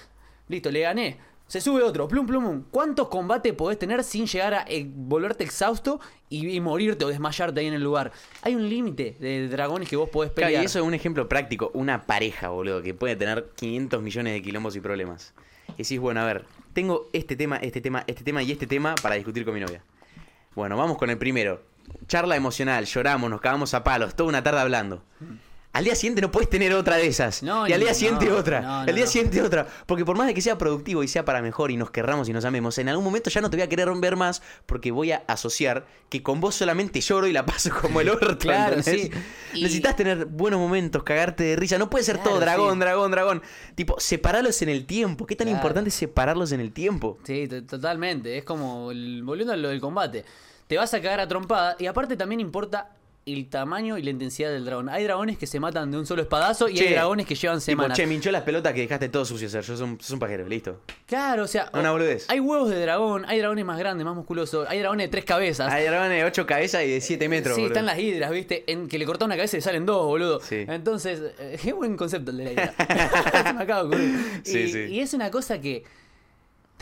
listo, le gané. Se sube otro, plum, plum, plum. ¿Cuántos combates podés tener sin llegar a eh, volverte exhausto y, y morirte o desmayarte ahí en el lugar? Hay un límite de dragones que vos podés Claro, pelear. y eso es un ejemplo práctico. Una pareja, boludo, que puede tener 500 millones de quilombos y problemas. Y decís, bueno, a ver, tengo este tema, este tema, este tema y este tema para discutir con mi novia. Bueno, vamos con el primero. Charla emocional, lloramos, nos cagamos a palos, toda una tarde hablando. Al día siguiente no puedes tener otra de esas. No, y al día siguiente no, otra. no, al día siguiente otra. Porque por más de que sea productivo y sea para mejor y nos querramos y nos amemos, en algún momento ya no te voy a querer ver más porque voy a asociar que con vos solamente lloro y la paso [laughs] como el orto. [laughs] Claro, ¿entendés? sí. Y- Necesitas tener buenos momentos, cagarte de risa. No puede ser Claro, todo dragón, sí. dragón, dragón. Tipo, separarlos en el tiempo. ¿Qué tan Claro. importante es separarlos en el tiempo? Sí, to- totalmente. Es como, el- volviendo a lo del combate. Te vas a cagar a trompada y aparte también importa el tamaño y la intensidad del dragón. Hay dragones que se matan de un solo espadazo y Che, hay dragones que llevan Tipo, semanas. che, me hinchó las pelotas que dejaste todo sucio. O sea, yo soy un, pajero, listo. Claro, o sea, Una boludez. hay huevos de dragón, hay dragones más grandes, más musculosos, hay dragones de tres cabezas. Hay dragones de 8 cabezas y de 7 metros. sí, boludo. están las hidras, ¿viste? En que le cortas una cabeza y le salen dos, boludo. Sí. Entonces, eh, qué buen concepto el de la hidra. [laughs] [laughs] Se me acaba de ocurrir. Sí, y, sí. y es una cosa que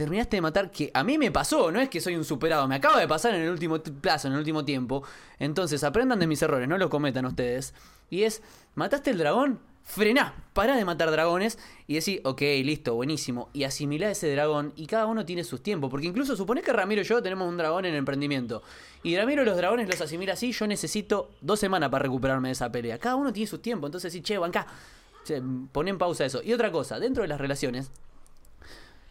terminaste de matar, que a mí me pasó, no es que soy un superado, me acaba de pasar en el último plazo, en el último tiempo. Entonces, aprendan de mis errores, no los cometan ustedes. Y es, ¿mataste el dragón? Frená, pará de matar dragones y decir, ok, listo, buenísimo. Y asimilá ese dragón y cada uno tiene sus tiempos. Porque incluso suponés que Ramiro y yo tenemos un dragón en emprendimiento. Y Ramiro los dragones los asimila así, yo necesito dos semanas para recuperarme de esa pelea. Cada uno tiene sus tiempos, entonces sí, che, acá. Pon en pausa eso. Y otra cosa, dentro de las relaciones,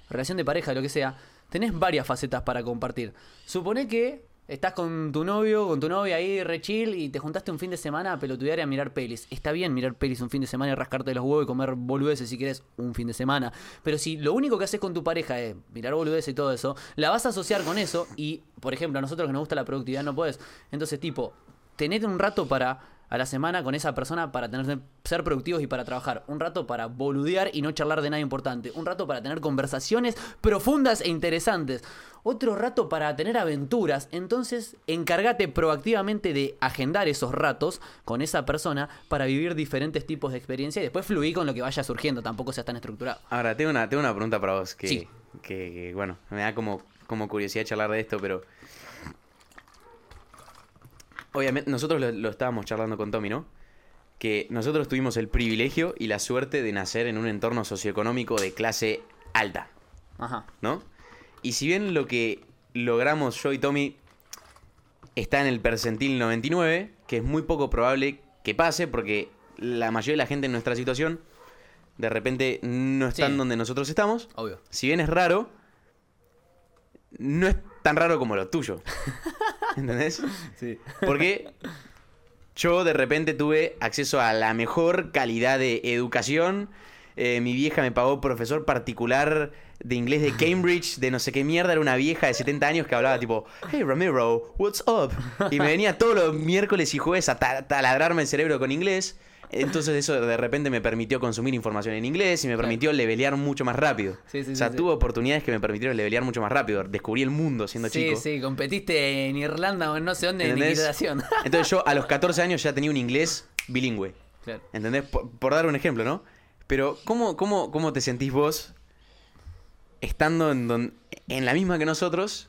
relación de pareja, lo que sea, tenés varias facetas para compartir. Supone que estás con tu novio, con tu novia ahí re chill y te juntaste un fin de semana a pelotudear y a mirar pelis. Está bien mirar pelis un fin de semana y rascarte los huevos y comer boludeces si querés un fin de semana. Pero si lo único que haces con tu pareja es mirar boludeces y todo eso, la vas a asociar con eso y, por ejemplo, a nosotros que nos gusta la productividad no puedes. Entonces, tipo, tenete un rato para a la semana con esa persona para tener, ser productivos y para trabajar. Un rato para boludear y no charlar de nada importante. Un rato para tener conversaciones profundas e interesantes. Otro rato para tener aventuras. Entonces, encárgate proactivamente de agendar esos ratos con esa persona para vivir diferentes tipos de experiencia y después fluir con lo que vaya surgiendo. Tampoco seas tan estructurado. Ahora, tengo una, tengo una pregunta para vos que, Sí. que, que, bueno, me da como, como curiosidad charlar de esto, pero... Obviamente, nosotros lo, lo estábamos charlando con Tommy, ¿no? Que nosotros tuvimos el privilegio y la suerte de nacer en un entorno socioeconómico de clase alta, Ajá. ¿no? Y si bien lo que logramos yo y Tommy está en el percentil 99, que es muy poco probable que pase porque la mayoría de la gente en nuestra situación de repente no están Sí. donde nosotros estamos. Obvio. Si bien es raro, no es tan raro como lo tuyo. [laughs] ¿Entendés? Sí. Porque yo de repente tuve acceso a la mejor calidad de educación. Eh, mi vieja me pagó profesor particular de inglés de Cambridge, de no sé qué mierda. Era una vieja de 70 años que hablaba tipo, hey Ramiro, what's up? Y me venía todos los miércoles y jueves a ta- taladrarme el cerebro con inglés. Entonces eso de repente me permitió consumir información en inglés y me permitió levelear mucho más rápido. Sí, sí, o sea, sí, sí. tuve oportunidades que me permitieron levelear mucho más rápido. Descubrí el mundo siendo Sí, chico. sí, competiste en Irlanda o en no sé dónde en ¿Entendés? equitación. [laughs] Entonces yo a los 14 años ya tenía un inglés bilingüe. claro. ¿Entendés? Por, por dar un ejemplo, ¿no? Pero ¿cómo, cómo, cómo te sentís vos estando en, don- en la misma que nosotros,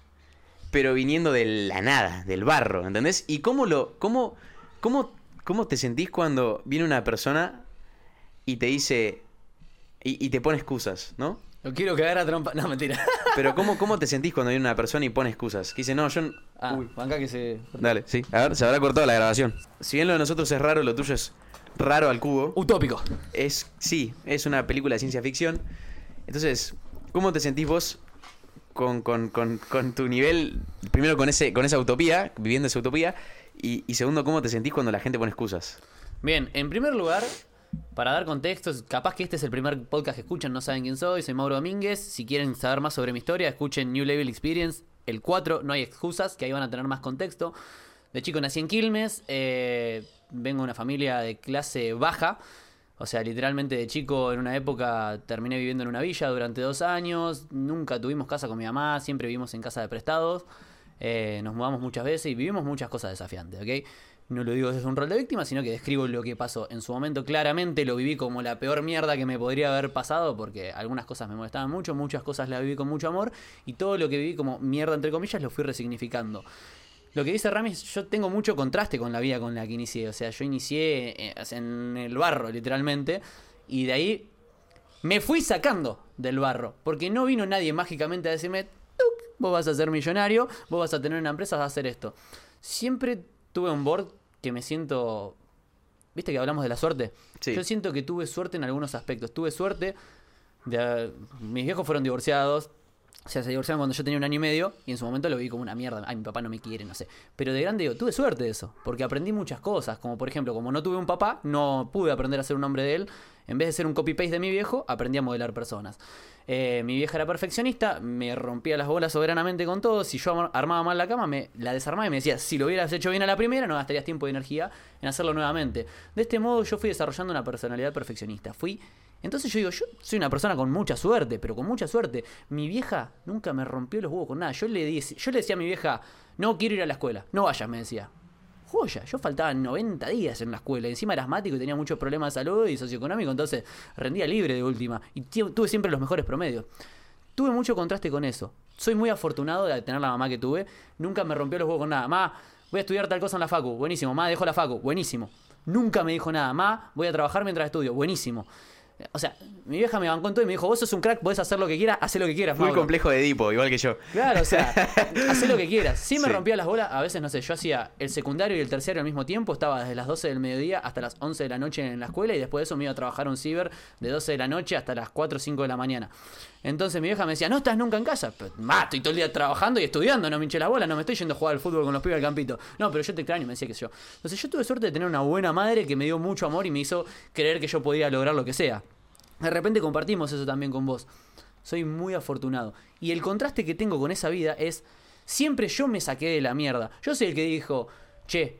pero viniendo de la nada, del barro, ¿entendés? ¿Y cómo lo cómo cómo cómo te sentís cuando viene una persona y te dice y, y te pone excusas, ¿no? Lo quiero cagar a trompa. No, mentira. [laughs] Pero ¿cómo, ¿cómo te [laughs] sentís cuando viene una persona y pone excusas? Que dice, no, yo... Ah, Uy, acá que se. Dale, sí. A ver, se habrá cortado la grabación. Si bien lo de nosotros es raro, lo tuyo es raro al cubo. Utópico. Es, sí, es una película de ciencia ficción. Entonces, ¿cómo te sentís vos con, con- con- con tu nivel, primero con, ese, con esa utopía, viviendo esa utopía, y, y segundo, ¿cómo te sentís cuando la gente pone excusas? Bien, en primer lugar, para dar contexto, capaz que este es el primer podcast que escuchan, no saben quién soy, soy Mauro Domínguez. Si quieren saber más sobre mi historia, escuchen New Level Experience, el 4, no hay excusas, que ahí van a tener más contexto. De chico nací en Quilmes, eh, vengo de una familia de clase baja. O sea, literalmente de chico en una época terminé viviendo en una villa durante dos años. Nunca tuvimos casa con mi mamá, siempre vivimos en casa de prestados. Eh, nos mudamos muchas veces y vivimos muchas cosas desafiantes, ¿ok? No lo digo desde un rol de víctima, sino que describo lo que pasó. En su momento claramente lo viví como la peor mierda que me podría haber pasado porque algunas cosas me molestaban mucho, muchas cosas las viví con mucho amor y todo lo que viví como mierda entre comillas lo fui resignificando. Lo que dice Ramis, yo tengo mucho contraste con la vida con la que inicié. O sea, yo inicié eh, en el barro, literalmente. Y de ahí me fui sacando del barro. Porque no vino nadie mágicamente a decirme, "Tuc, vos vas a ser millonario, vos vas a tener una empresa, vas a hacer esto. Siempre tuve un board que me siento... ¿Viste que hablamos de la suerte? Sí. Yo siento que tuve suerte en algunos aspectos. Tuve suerte de... Mis viejos fueron divorciados. O sea, se divorciaron cuando yo tenía un año y medio y en su momento lo vi como una mierda. Ay, mi papá no me quiere, no sé. Pero de grande digo, tuve suerte de eso, porque aprendí muchas cosas. Como por ejemplo, como no tuve un papá, no pude aprender a ser un hombre de él. En vez de ser un copy-paste de mi viejo, aprendí a modelar personas. Eh, mi vieja era perfeccionista, me rompía las bolas soberanamente con todo. Si yo ar- armaba mal la cama, me la desarmaba y me decía, si lo hubieras hecho bien a la primera, no gastarías tiempo y energía en hacerlo nuevamente. De este modo yo fui desarrollando una personalidad perfeccionista. Fui entonces yo digo, yo soy una persona con mucha suerte, pero con mucha suerte. Mi vieja nunca me rompió los huevos con nada. Yo le, di- yo le decía a mi vieja, no quiero ir a la escuela, no vayas, me decía. Joya, yo faltaba 90 días en la escuela. Encima era asmático y tenía muchos problemas de salud y socioeconómico, entonces rendía libre de última. Y tuve siempre los mejores promedios. tuve mucho contraste con eso. Soy muy afortunado de tener la mamá que tuve. Nunca me rompió los huevos con nada. Ma, voy a estudiar tal cosa en la facu. Buenísimo. Ma, dejo la facu. Buenísimo. Nunca me dijo nada. Ma, voy a trabajar mientras estudio. Buenísimo. O sea, mi vieja me bancó en todo y me dijo, vos sos un crack, podés hacer lo que quieras, haz lo que quieras. Muy Mauro". complejo de Edipo, igual que yo. Claro, o sea, [laughs] haz lo que quieras. Sí me Sí. rompía las bolas, a veces, no sé, yo hacía el secundario y el terciario al mismo tiempo, estaba desde las 12 del mediodía hasta las 11 de la noche en la escuela y después de eso me iba a trabajar a un ciber de 12 de la noche hasta las 4 o 5 de la mañana. Entonces mi vieja me decía, no estás nunca en casa. Estoy todo el día trabajando y estudiando, no me hinché la bola, no me estoy yendo a jugar al fútbol con los pibes al campito. No, pero yo te extraño, me decía que yo. Entonces yo tuve suerte de tener una buena madre que me dio mucho amor y me hizo creer que yo podía lograr lo que sea. De repente compartimos eso también con vos. Soy muy afortunado. Y el contraste que tengo con esa vida es, siempre yo me saqué de la mierda. Yo soy el que dijo, che,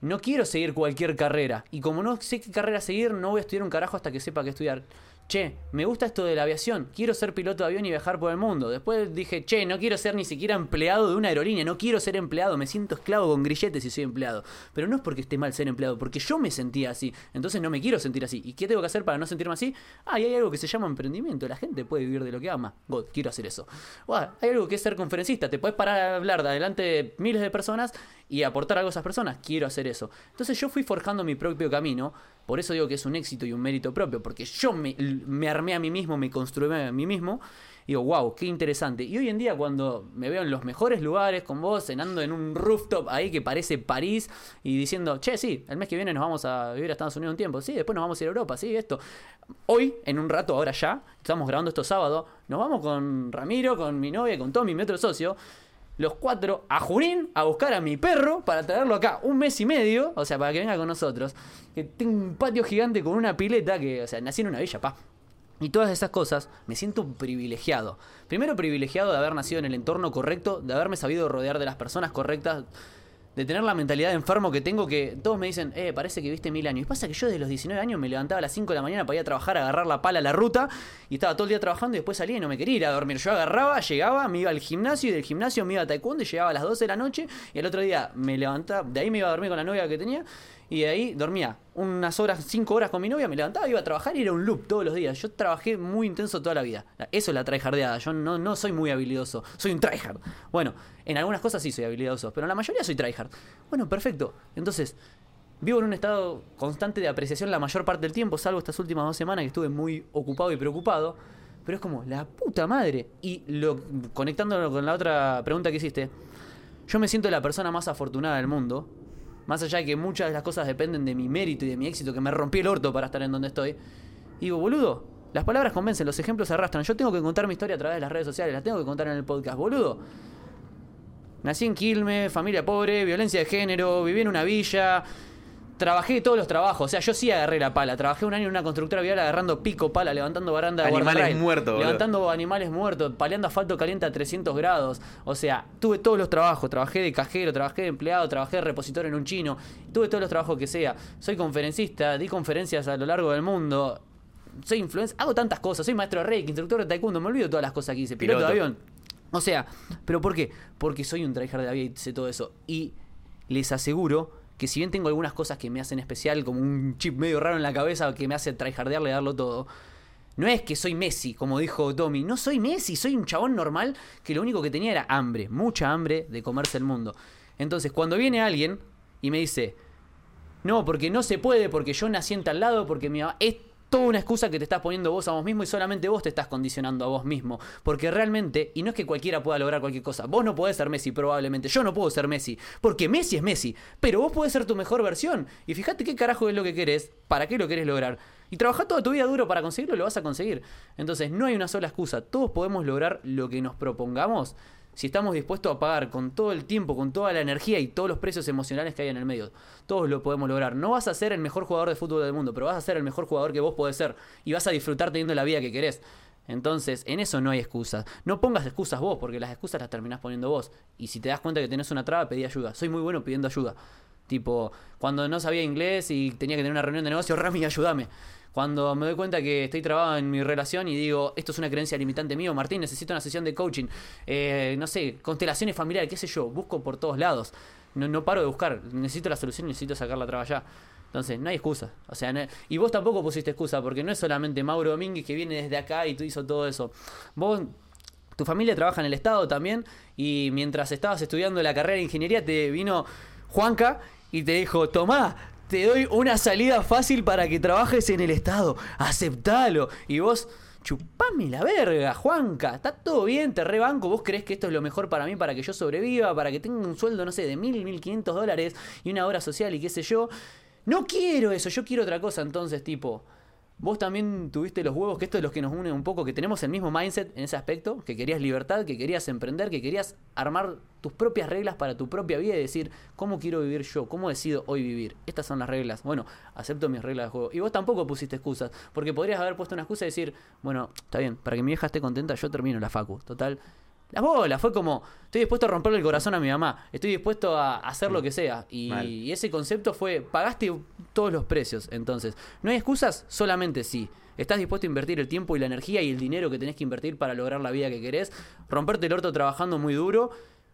no quiero seguir cualquier carrera. Y como no sé qué carrera seguir, no voy a estudiar un carajo hasta que sepa qué estudiar. Che, me gusta esto de la aviación, quiero ser piloto de avión y viajar por el mundo. Después dije, che, no quiero ser ni siquiera empleado de una aerolínea, no quiero ser empleado, me siento esclavo con grilletes si soy empleado. Pero no es porque esté mal ser empleado, porque yo me sentía así. Entonces no me quiero sentir así. ¿Y qué tengo que hacer para no sentirme así? Ah, y hay algo que se llama emprendimiento. La gente puede vivir de lo que ama. God, quiero hacer eso. Hay algo que es ser conferencista. Te puedes parar a hablar de adelante de miles de personas y aportar algo a esas personas. Quiero hacer eso. Entonces yo fui forjando mi propio camino. Por eso digo que es un éxito y un mérito propio. Porque yo me, me armé a mí mismo, me construí a mí mismo. Y digo, wow, qué interesante. Y hoy en día cuando me veo en los mejores lugares con vos, cenando en un rooftop ahí que parece París y diciendo, che, sí, el mes que viene nos vamos a vivir a Estados Unidos un tiempo, sí, después nos vamos a ir a Europa, sí, esto. Hoy, en un rato, ahora ya, estamos grabando esto sábado, nos vamos con Ramiro, con mi novia, con Tommy, mi otro socio, los cuatro a Junín a buscar a mi perro para traerlo acá un mes y medio, o sea, para que venga con nosotros. Que tengo un patio gigante con una pileta que, o sea, nací en una villa, pa. Y todas esas cosas me siento privilegiado. Primero privilegiado de haber nacido en el entorno correcto, de haberme sabido rodear de las personas correctas, de tener la mentalidad de enfermo que tengo que todos me dicen, eh, parece que viste mil años. Y pasa que yo desde los 19 años me levantaba a las 5 de la mañana para ir a trabajar, agarrar la pala a la ruta y estaba todo el día trabajando y después salía y no me quería ir a dormir. Yo agarraba, llegaba, me iba al gimnasio y del gimnasio me iba a taekwondo y llegaba a las 12 de la noche y el otro día me levantaba, de ahí me iba a dormir con la novia que tenía y de ahí dormía unas horas, 5 horas con mi novia, me levantaba, iba a trabajar y era un loop todos los días. Yo trabajé muy intenso toda la vida. Eso es la tryhardeada. Yo no, no soy muy habilidoso, soy un tryhard. Bueno, en algunas cosas sí soy habilidoso, pero en la mayoría soy tryhard. Bueno, perfecto. Entonces, vivo en un estado constante de apreciación la mayor parte del tiempo, salvo estas últimas dos semanas que estuve muy ocupado y preocupado. Pero es como, la puta madre. Y lo, conectándolo con la otra pregunta que hiciste, yo me siento la persona más afortunada del mundo. Más allá de que muchas de las cosas dependen de mi mérito y de mi éxito, que me rompí el orto para estar en donde estoy. Y digo, boludo, las palabras convencen, los ejemplos se arrastran. Yo tengo que contar mi historia a través de las redes sociales, las tengo que contar en el podcast, boludo. Nací en Quilmes, familia pobre, violencia de género, viví en una villa, trabajé todos los trabajos. O sea, yo sí agarré la pala. Trabajé un año en una constructora vial agarrando pico, pala, levantando baranda de Animales muertos. Levantando animales muertos, paleando asfalto caliente a 300 grados. O sea, tuve todos los trabajos. Trabajé de cajero, trabajé de empleado, trabajé de repositorio en un chino. Tuve todos los trabajos que sea. Soy conferencista, di conferencias a lo largo del mundo. Soy influencer, hago tantas cosas. Soy maestro de reiki, instructor de taekwondo. Me olvido todas las cosas que hice. Piloto, Piloto. de avión. O sea, ¿pero por qué? Porque soy un tryhard de la vida y sé todo eso. Y les aseguro que si bien tengo algunas cosas que me hacen especial, como un chip medio raro en la cabeza que me hace tryhardearle darlo todo, no es que soy Messi, como dijo Tommy. No soy Messi, soy un chabón normal que lo único que tenía era hambre, mucha hambre de comerse el mundo. Entonces, cuando viene alguien y me dice, no, porque no se puede, porque yo nací en tal lado, porque mi mamá... toda una excusa que te estás poniendo vos a vos mismo y solamente vos te estás condicionando a vos mismo. Porque realmente, y no es que cualquiera pueda lograr cualquier cosa, vos no podés ser Messi probablemente, yo no puedo ser Messi, porque Messi es Messi, pero vos podés ser tu mejor versión. Y fíjate qué carajo es lo que querés, para qué lo querés lograr. Y trabajar toda tu vida duro para conseguirlo, lo vas a conseguir. Entonces, no hay una sola excusa, todos podemos lograr lo que nos propongamos si estamos dispuestos a pagar con todo el tiempo, con toda la energía y todos los precios emocionales que hay en el medio. Todos lo podemos lograr. No vas a ser el mejor jugador de fútbol del mundo, pero vas a ser el mejor jugador que vos podés ser. Y vas a disfrutar teniendo la vida que querés. Entonces, en eso no hay excusas. No pongas excusas vos, porque las excusas las terminás poniendo vos. Y si te das cuenta que tenés una traba, pedí ayuda. Soy muy bueno pidiendo ayuda. Tipo, cuando no sabía inglés y tenía que tener una reunión de negocio, [laughs] Rami, ayúdame. Cuando me doy cuenta que estoy trabado en mi relación y digo, esto es una creencia limitante mío, Martín, necesito una sesión de coaching, eh, no sé, constelaciones familiares, qué sé yo, busco por todos lados. No, no paro de buscar, necesito la solución, necesito sacar la traba ya. Entonces, no hay excusa. O sea, y vos tampoco pusiste excusa, porque no es solamente Mauro Domínguez que viene desde acá y tú hizo todo eso. Vos tu familia trabaja en el Estado también y mientras estabas estudiando la carrera de ingeniería te vino Juanca y te dijo, tomá, te doy una salida fácil para que trabajes en el Estado, aceptalo. Y vos, chupame la verga, Juanca, está todo bien, te rebanco, vos crees que esto es lo mejor para mí, para que yo sobreviva, para que tenga un sueldo, no sé, de mil, mil quinientos dólares y una obra social y qué sé yo. No quiero eso, yo quiero otra cosa, entonces tipo... Vos también tuviste los huevos, que esto es lo que nos une un poco, que tenemos el mismo mindset en ese aspecto, que querías libertad, que querías emprender, que querías armar tus propias reglas para tu propia vida y decir, ¿cómo quiero vivir yo? ¿Cómo decido hoy vivir? Estas son las reglas. Bueno, acepto mis reglas de juego. Y vos tampoco pusiste excusas, porque podrías haber puesto una excusa y decir, bueno, está bien, para que mi vieja esté contenta, yo termino la facu. Total, las bolas, fue como, estoy dispuesto a romperle el corazón a mi mamá, estoy dispuesto a hacer lo que sea. Y, ese concepto fue, pagaste todos los precios. Entonces, ¿no hay excusas? Solamente sí. ¿Estás dispuesto a invertir el tiempo y la energía y el dinero que tenés que invertir para lograr la vida que querés? Romperte el orto trabajando muy duro,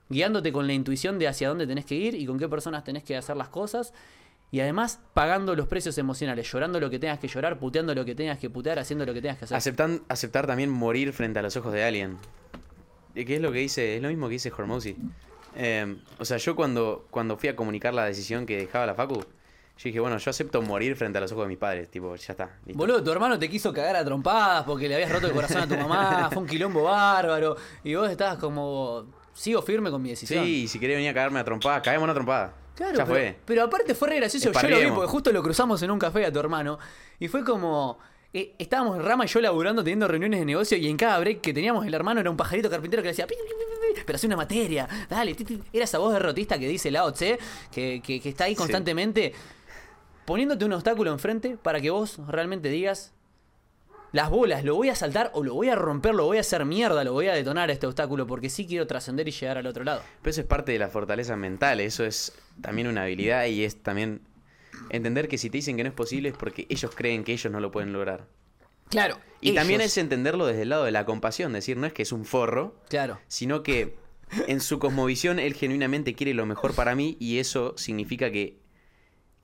guiándote con la intuición de hacia dónde tenés que ir y con qué personas tenés que hacer las cosas. Y además pagando los precios emocionales, llorando lo que tengas que llorar, puteando lo que tengas que putear, haciendo lo que tengas que hacer. Aceptan, aceptar también morir frente a los ojos de alguien. ¿Y ¿Qué es lo que dice? Es lo mismo que dice Hormozy. Eh, o sea, yo cuando, cuando fui a comunicar la decisión que dejaba la Facu, yo dije, bueno, yo acepto morir frente a los ojos de mis padres. Tipo, ya está. listo. Boludo, tu hermano te quiso cagar a trompadas porque le habías roto el corazón a tu mamá, [laughs] fue un quilombo bárbaro. Y vos estabas como, sigo firme con mi decisión. Sí, y si querés venir a cagarme a trompada, caemos una trompada. Claro, ya pero, fue. pero aparte fue re gracioso. Yo lo vi porque justo lo cruzamos en un café a tu hermano. Y fue como. Eh, estábamos Rama y yo laburando, teniendo reuniones de negocio. Y en cada break que teníamos, el hermano era un pajarito carpintero que le decía. "Pi, pi, pi, pi, pi", Pero hacía una materia. Dale, ti, ti". era esa voz derrotista que dice Lao Tse, que, que, que está ahí Sí. constantemente poniéndote un obstáculo enfrente para que vos realmente digas. Las bolas, lo voy a saltar o lo voy a romper, lo voy a hacer mierda, lo voy a detonar a este obstáculo porque sí quiero trascender y llegar al otro lado. Pero eso es parte de la fortaleza mental, eso es también una habilidad y es también entender que si te dicen que no es posible es porque ellos creen que ellos no lo pueden lograr. Claro. Y también es entenderlo desde el lado de la compasión, decir, no es que es un forro, Claro. sino que en su cosmovisión él genuinamente quiere lo mejor para mí y eso significa que,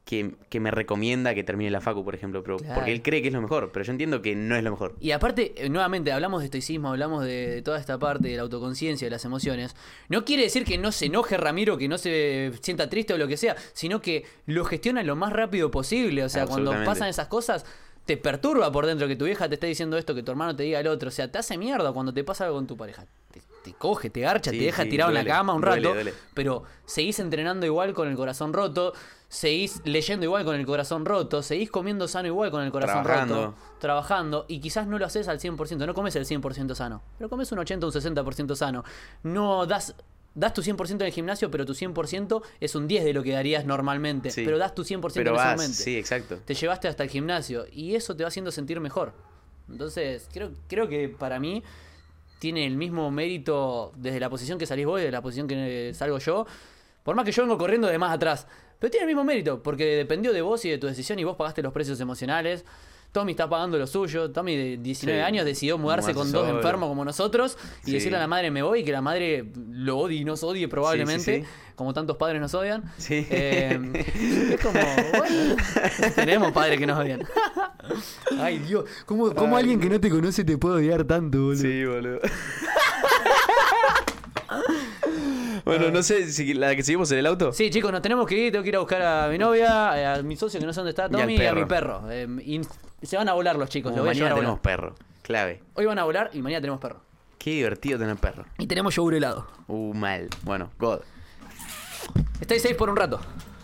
que, que me recomienda que termine la facu, por ejemplo, pero, Claro. porque él cree que es lo mejor, pero yo entiendo que no es lo mejor. Y aparte, eh, nuevamente, hablamos de estoicismo, hablamos de, de toda esta parte de la autoconciencia, de las emociones. No quiere decir que no se enoje Ramiro, que no se sienta triste o lo que sea, sino que lo gestiona lo más rápido posible. O sea, cuando pasan esas cosas, te perturba por dentro que tu vieja te esté diciendo esto, que tu hermano te diga el otro. O sea, te hace mierda cuando te pasa algo con tu pareja. Te, te coge, te garcha, Sí, te deja sí, tirado en la cama un rato. duele. Pero seguís entrenando igual con el corazón roto, seguís leyendo igual con el corazón roto, seguís comiendo sano igual con el corazón Trabajando. roto trabajando y quizás no lo haces al 100%, no comes el 100% sano, pero comes un 80 o un 60% sano. No das das tu 100% en el gimnasio, pero tu 100% es un 10 de lo que darías normalmente, Sí. pero das tu 100% Pero en ese vas, momento. sí, exacto. Te llevaste hasta el gimnasio y eso te va haciendo sentir mejor. Entonces, creo creo que para mí tiene el mismo mérito desde la posición que salís vos y de la posición que salgo yo. Por más que yo vengo corriendo de más atrás. Pero tiene el mismo mérito, porque dependió de vos y de tu decisión y vos pagaste los precios emocionales. Tommy está pagando lo suyo. Tommy de 19 Sí. años decidió mudarse con dos solo. enfermos como nosotros y Sí. decirle a la madre me voy y que la madre lo odie y nos odie probablemente, sí. como tantos padres nos odian. Sí. Eh, es como, bueno, [laughs] tenemos padres que nos odian. [laughs] Ay, Dios, ¿cómo, cómo alguien que no te conoce te puede odiar tanto, boludo? Sí, boludo. [laughs] bueno, no sé si la que seguimos en el auto. Sí, chicos, nos tenemos que ir. Tengo que ir a buscar a mi novia, eh, a mi socio que no sé dónde está, Tommy, y, a mi perro. Eh, y se van a volar los chicos. Los voy a llevar mañana a tenemos perro. Clave. Hoy van a volar y mañana tenemos perro. Qué divertido tener perro. Y tenemos yogur helado. Uh, mal. Bueno, God. Estáis safe por un rato.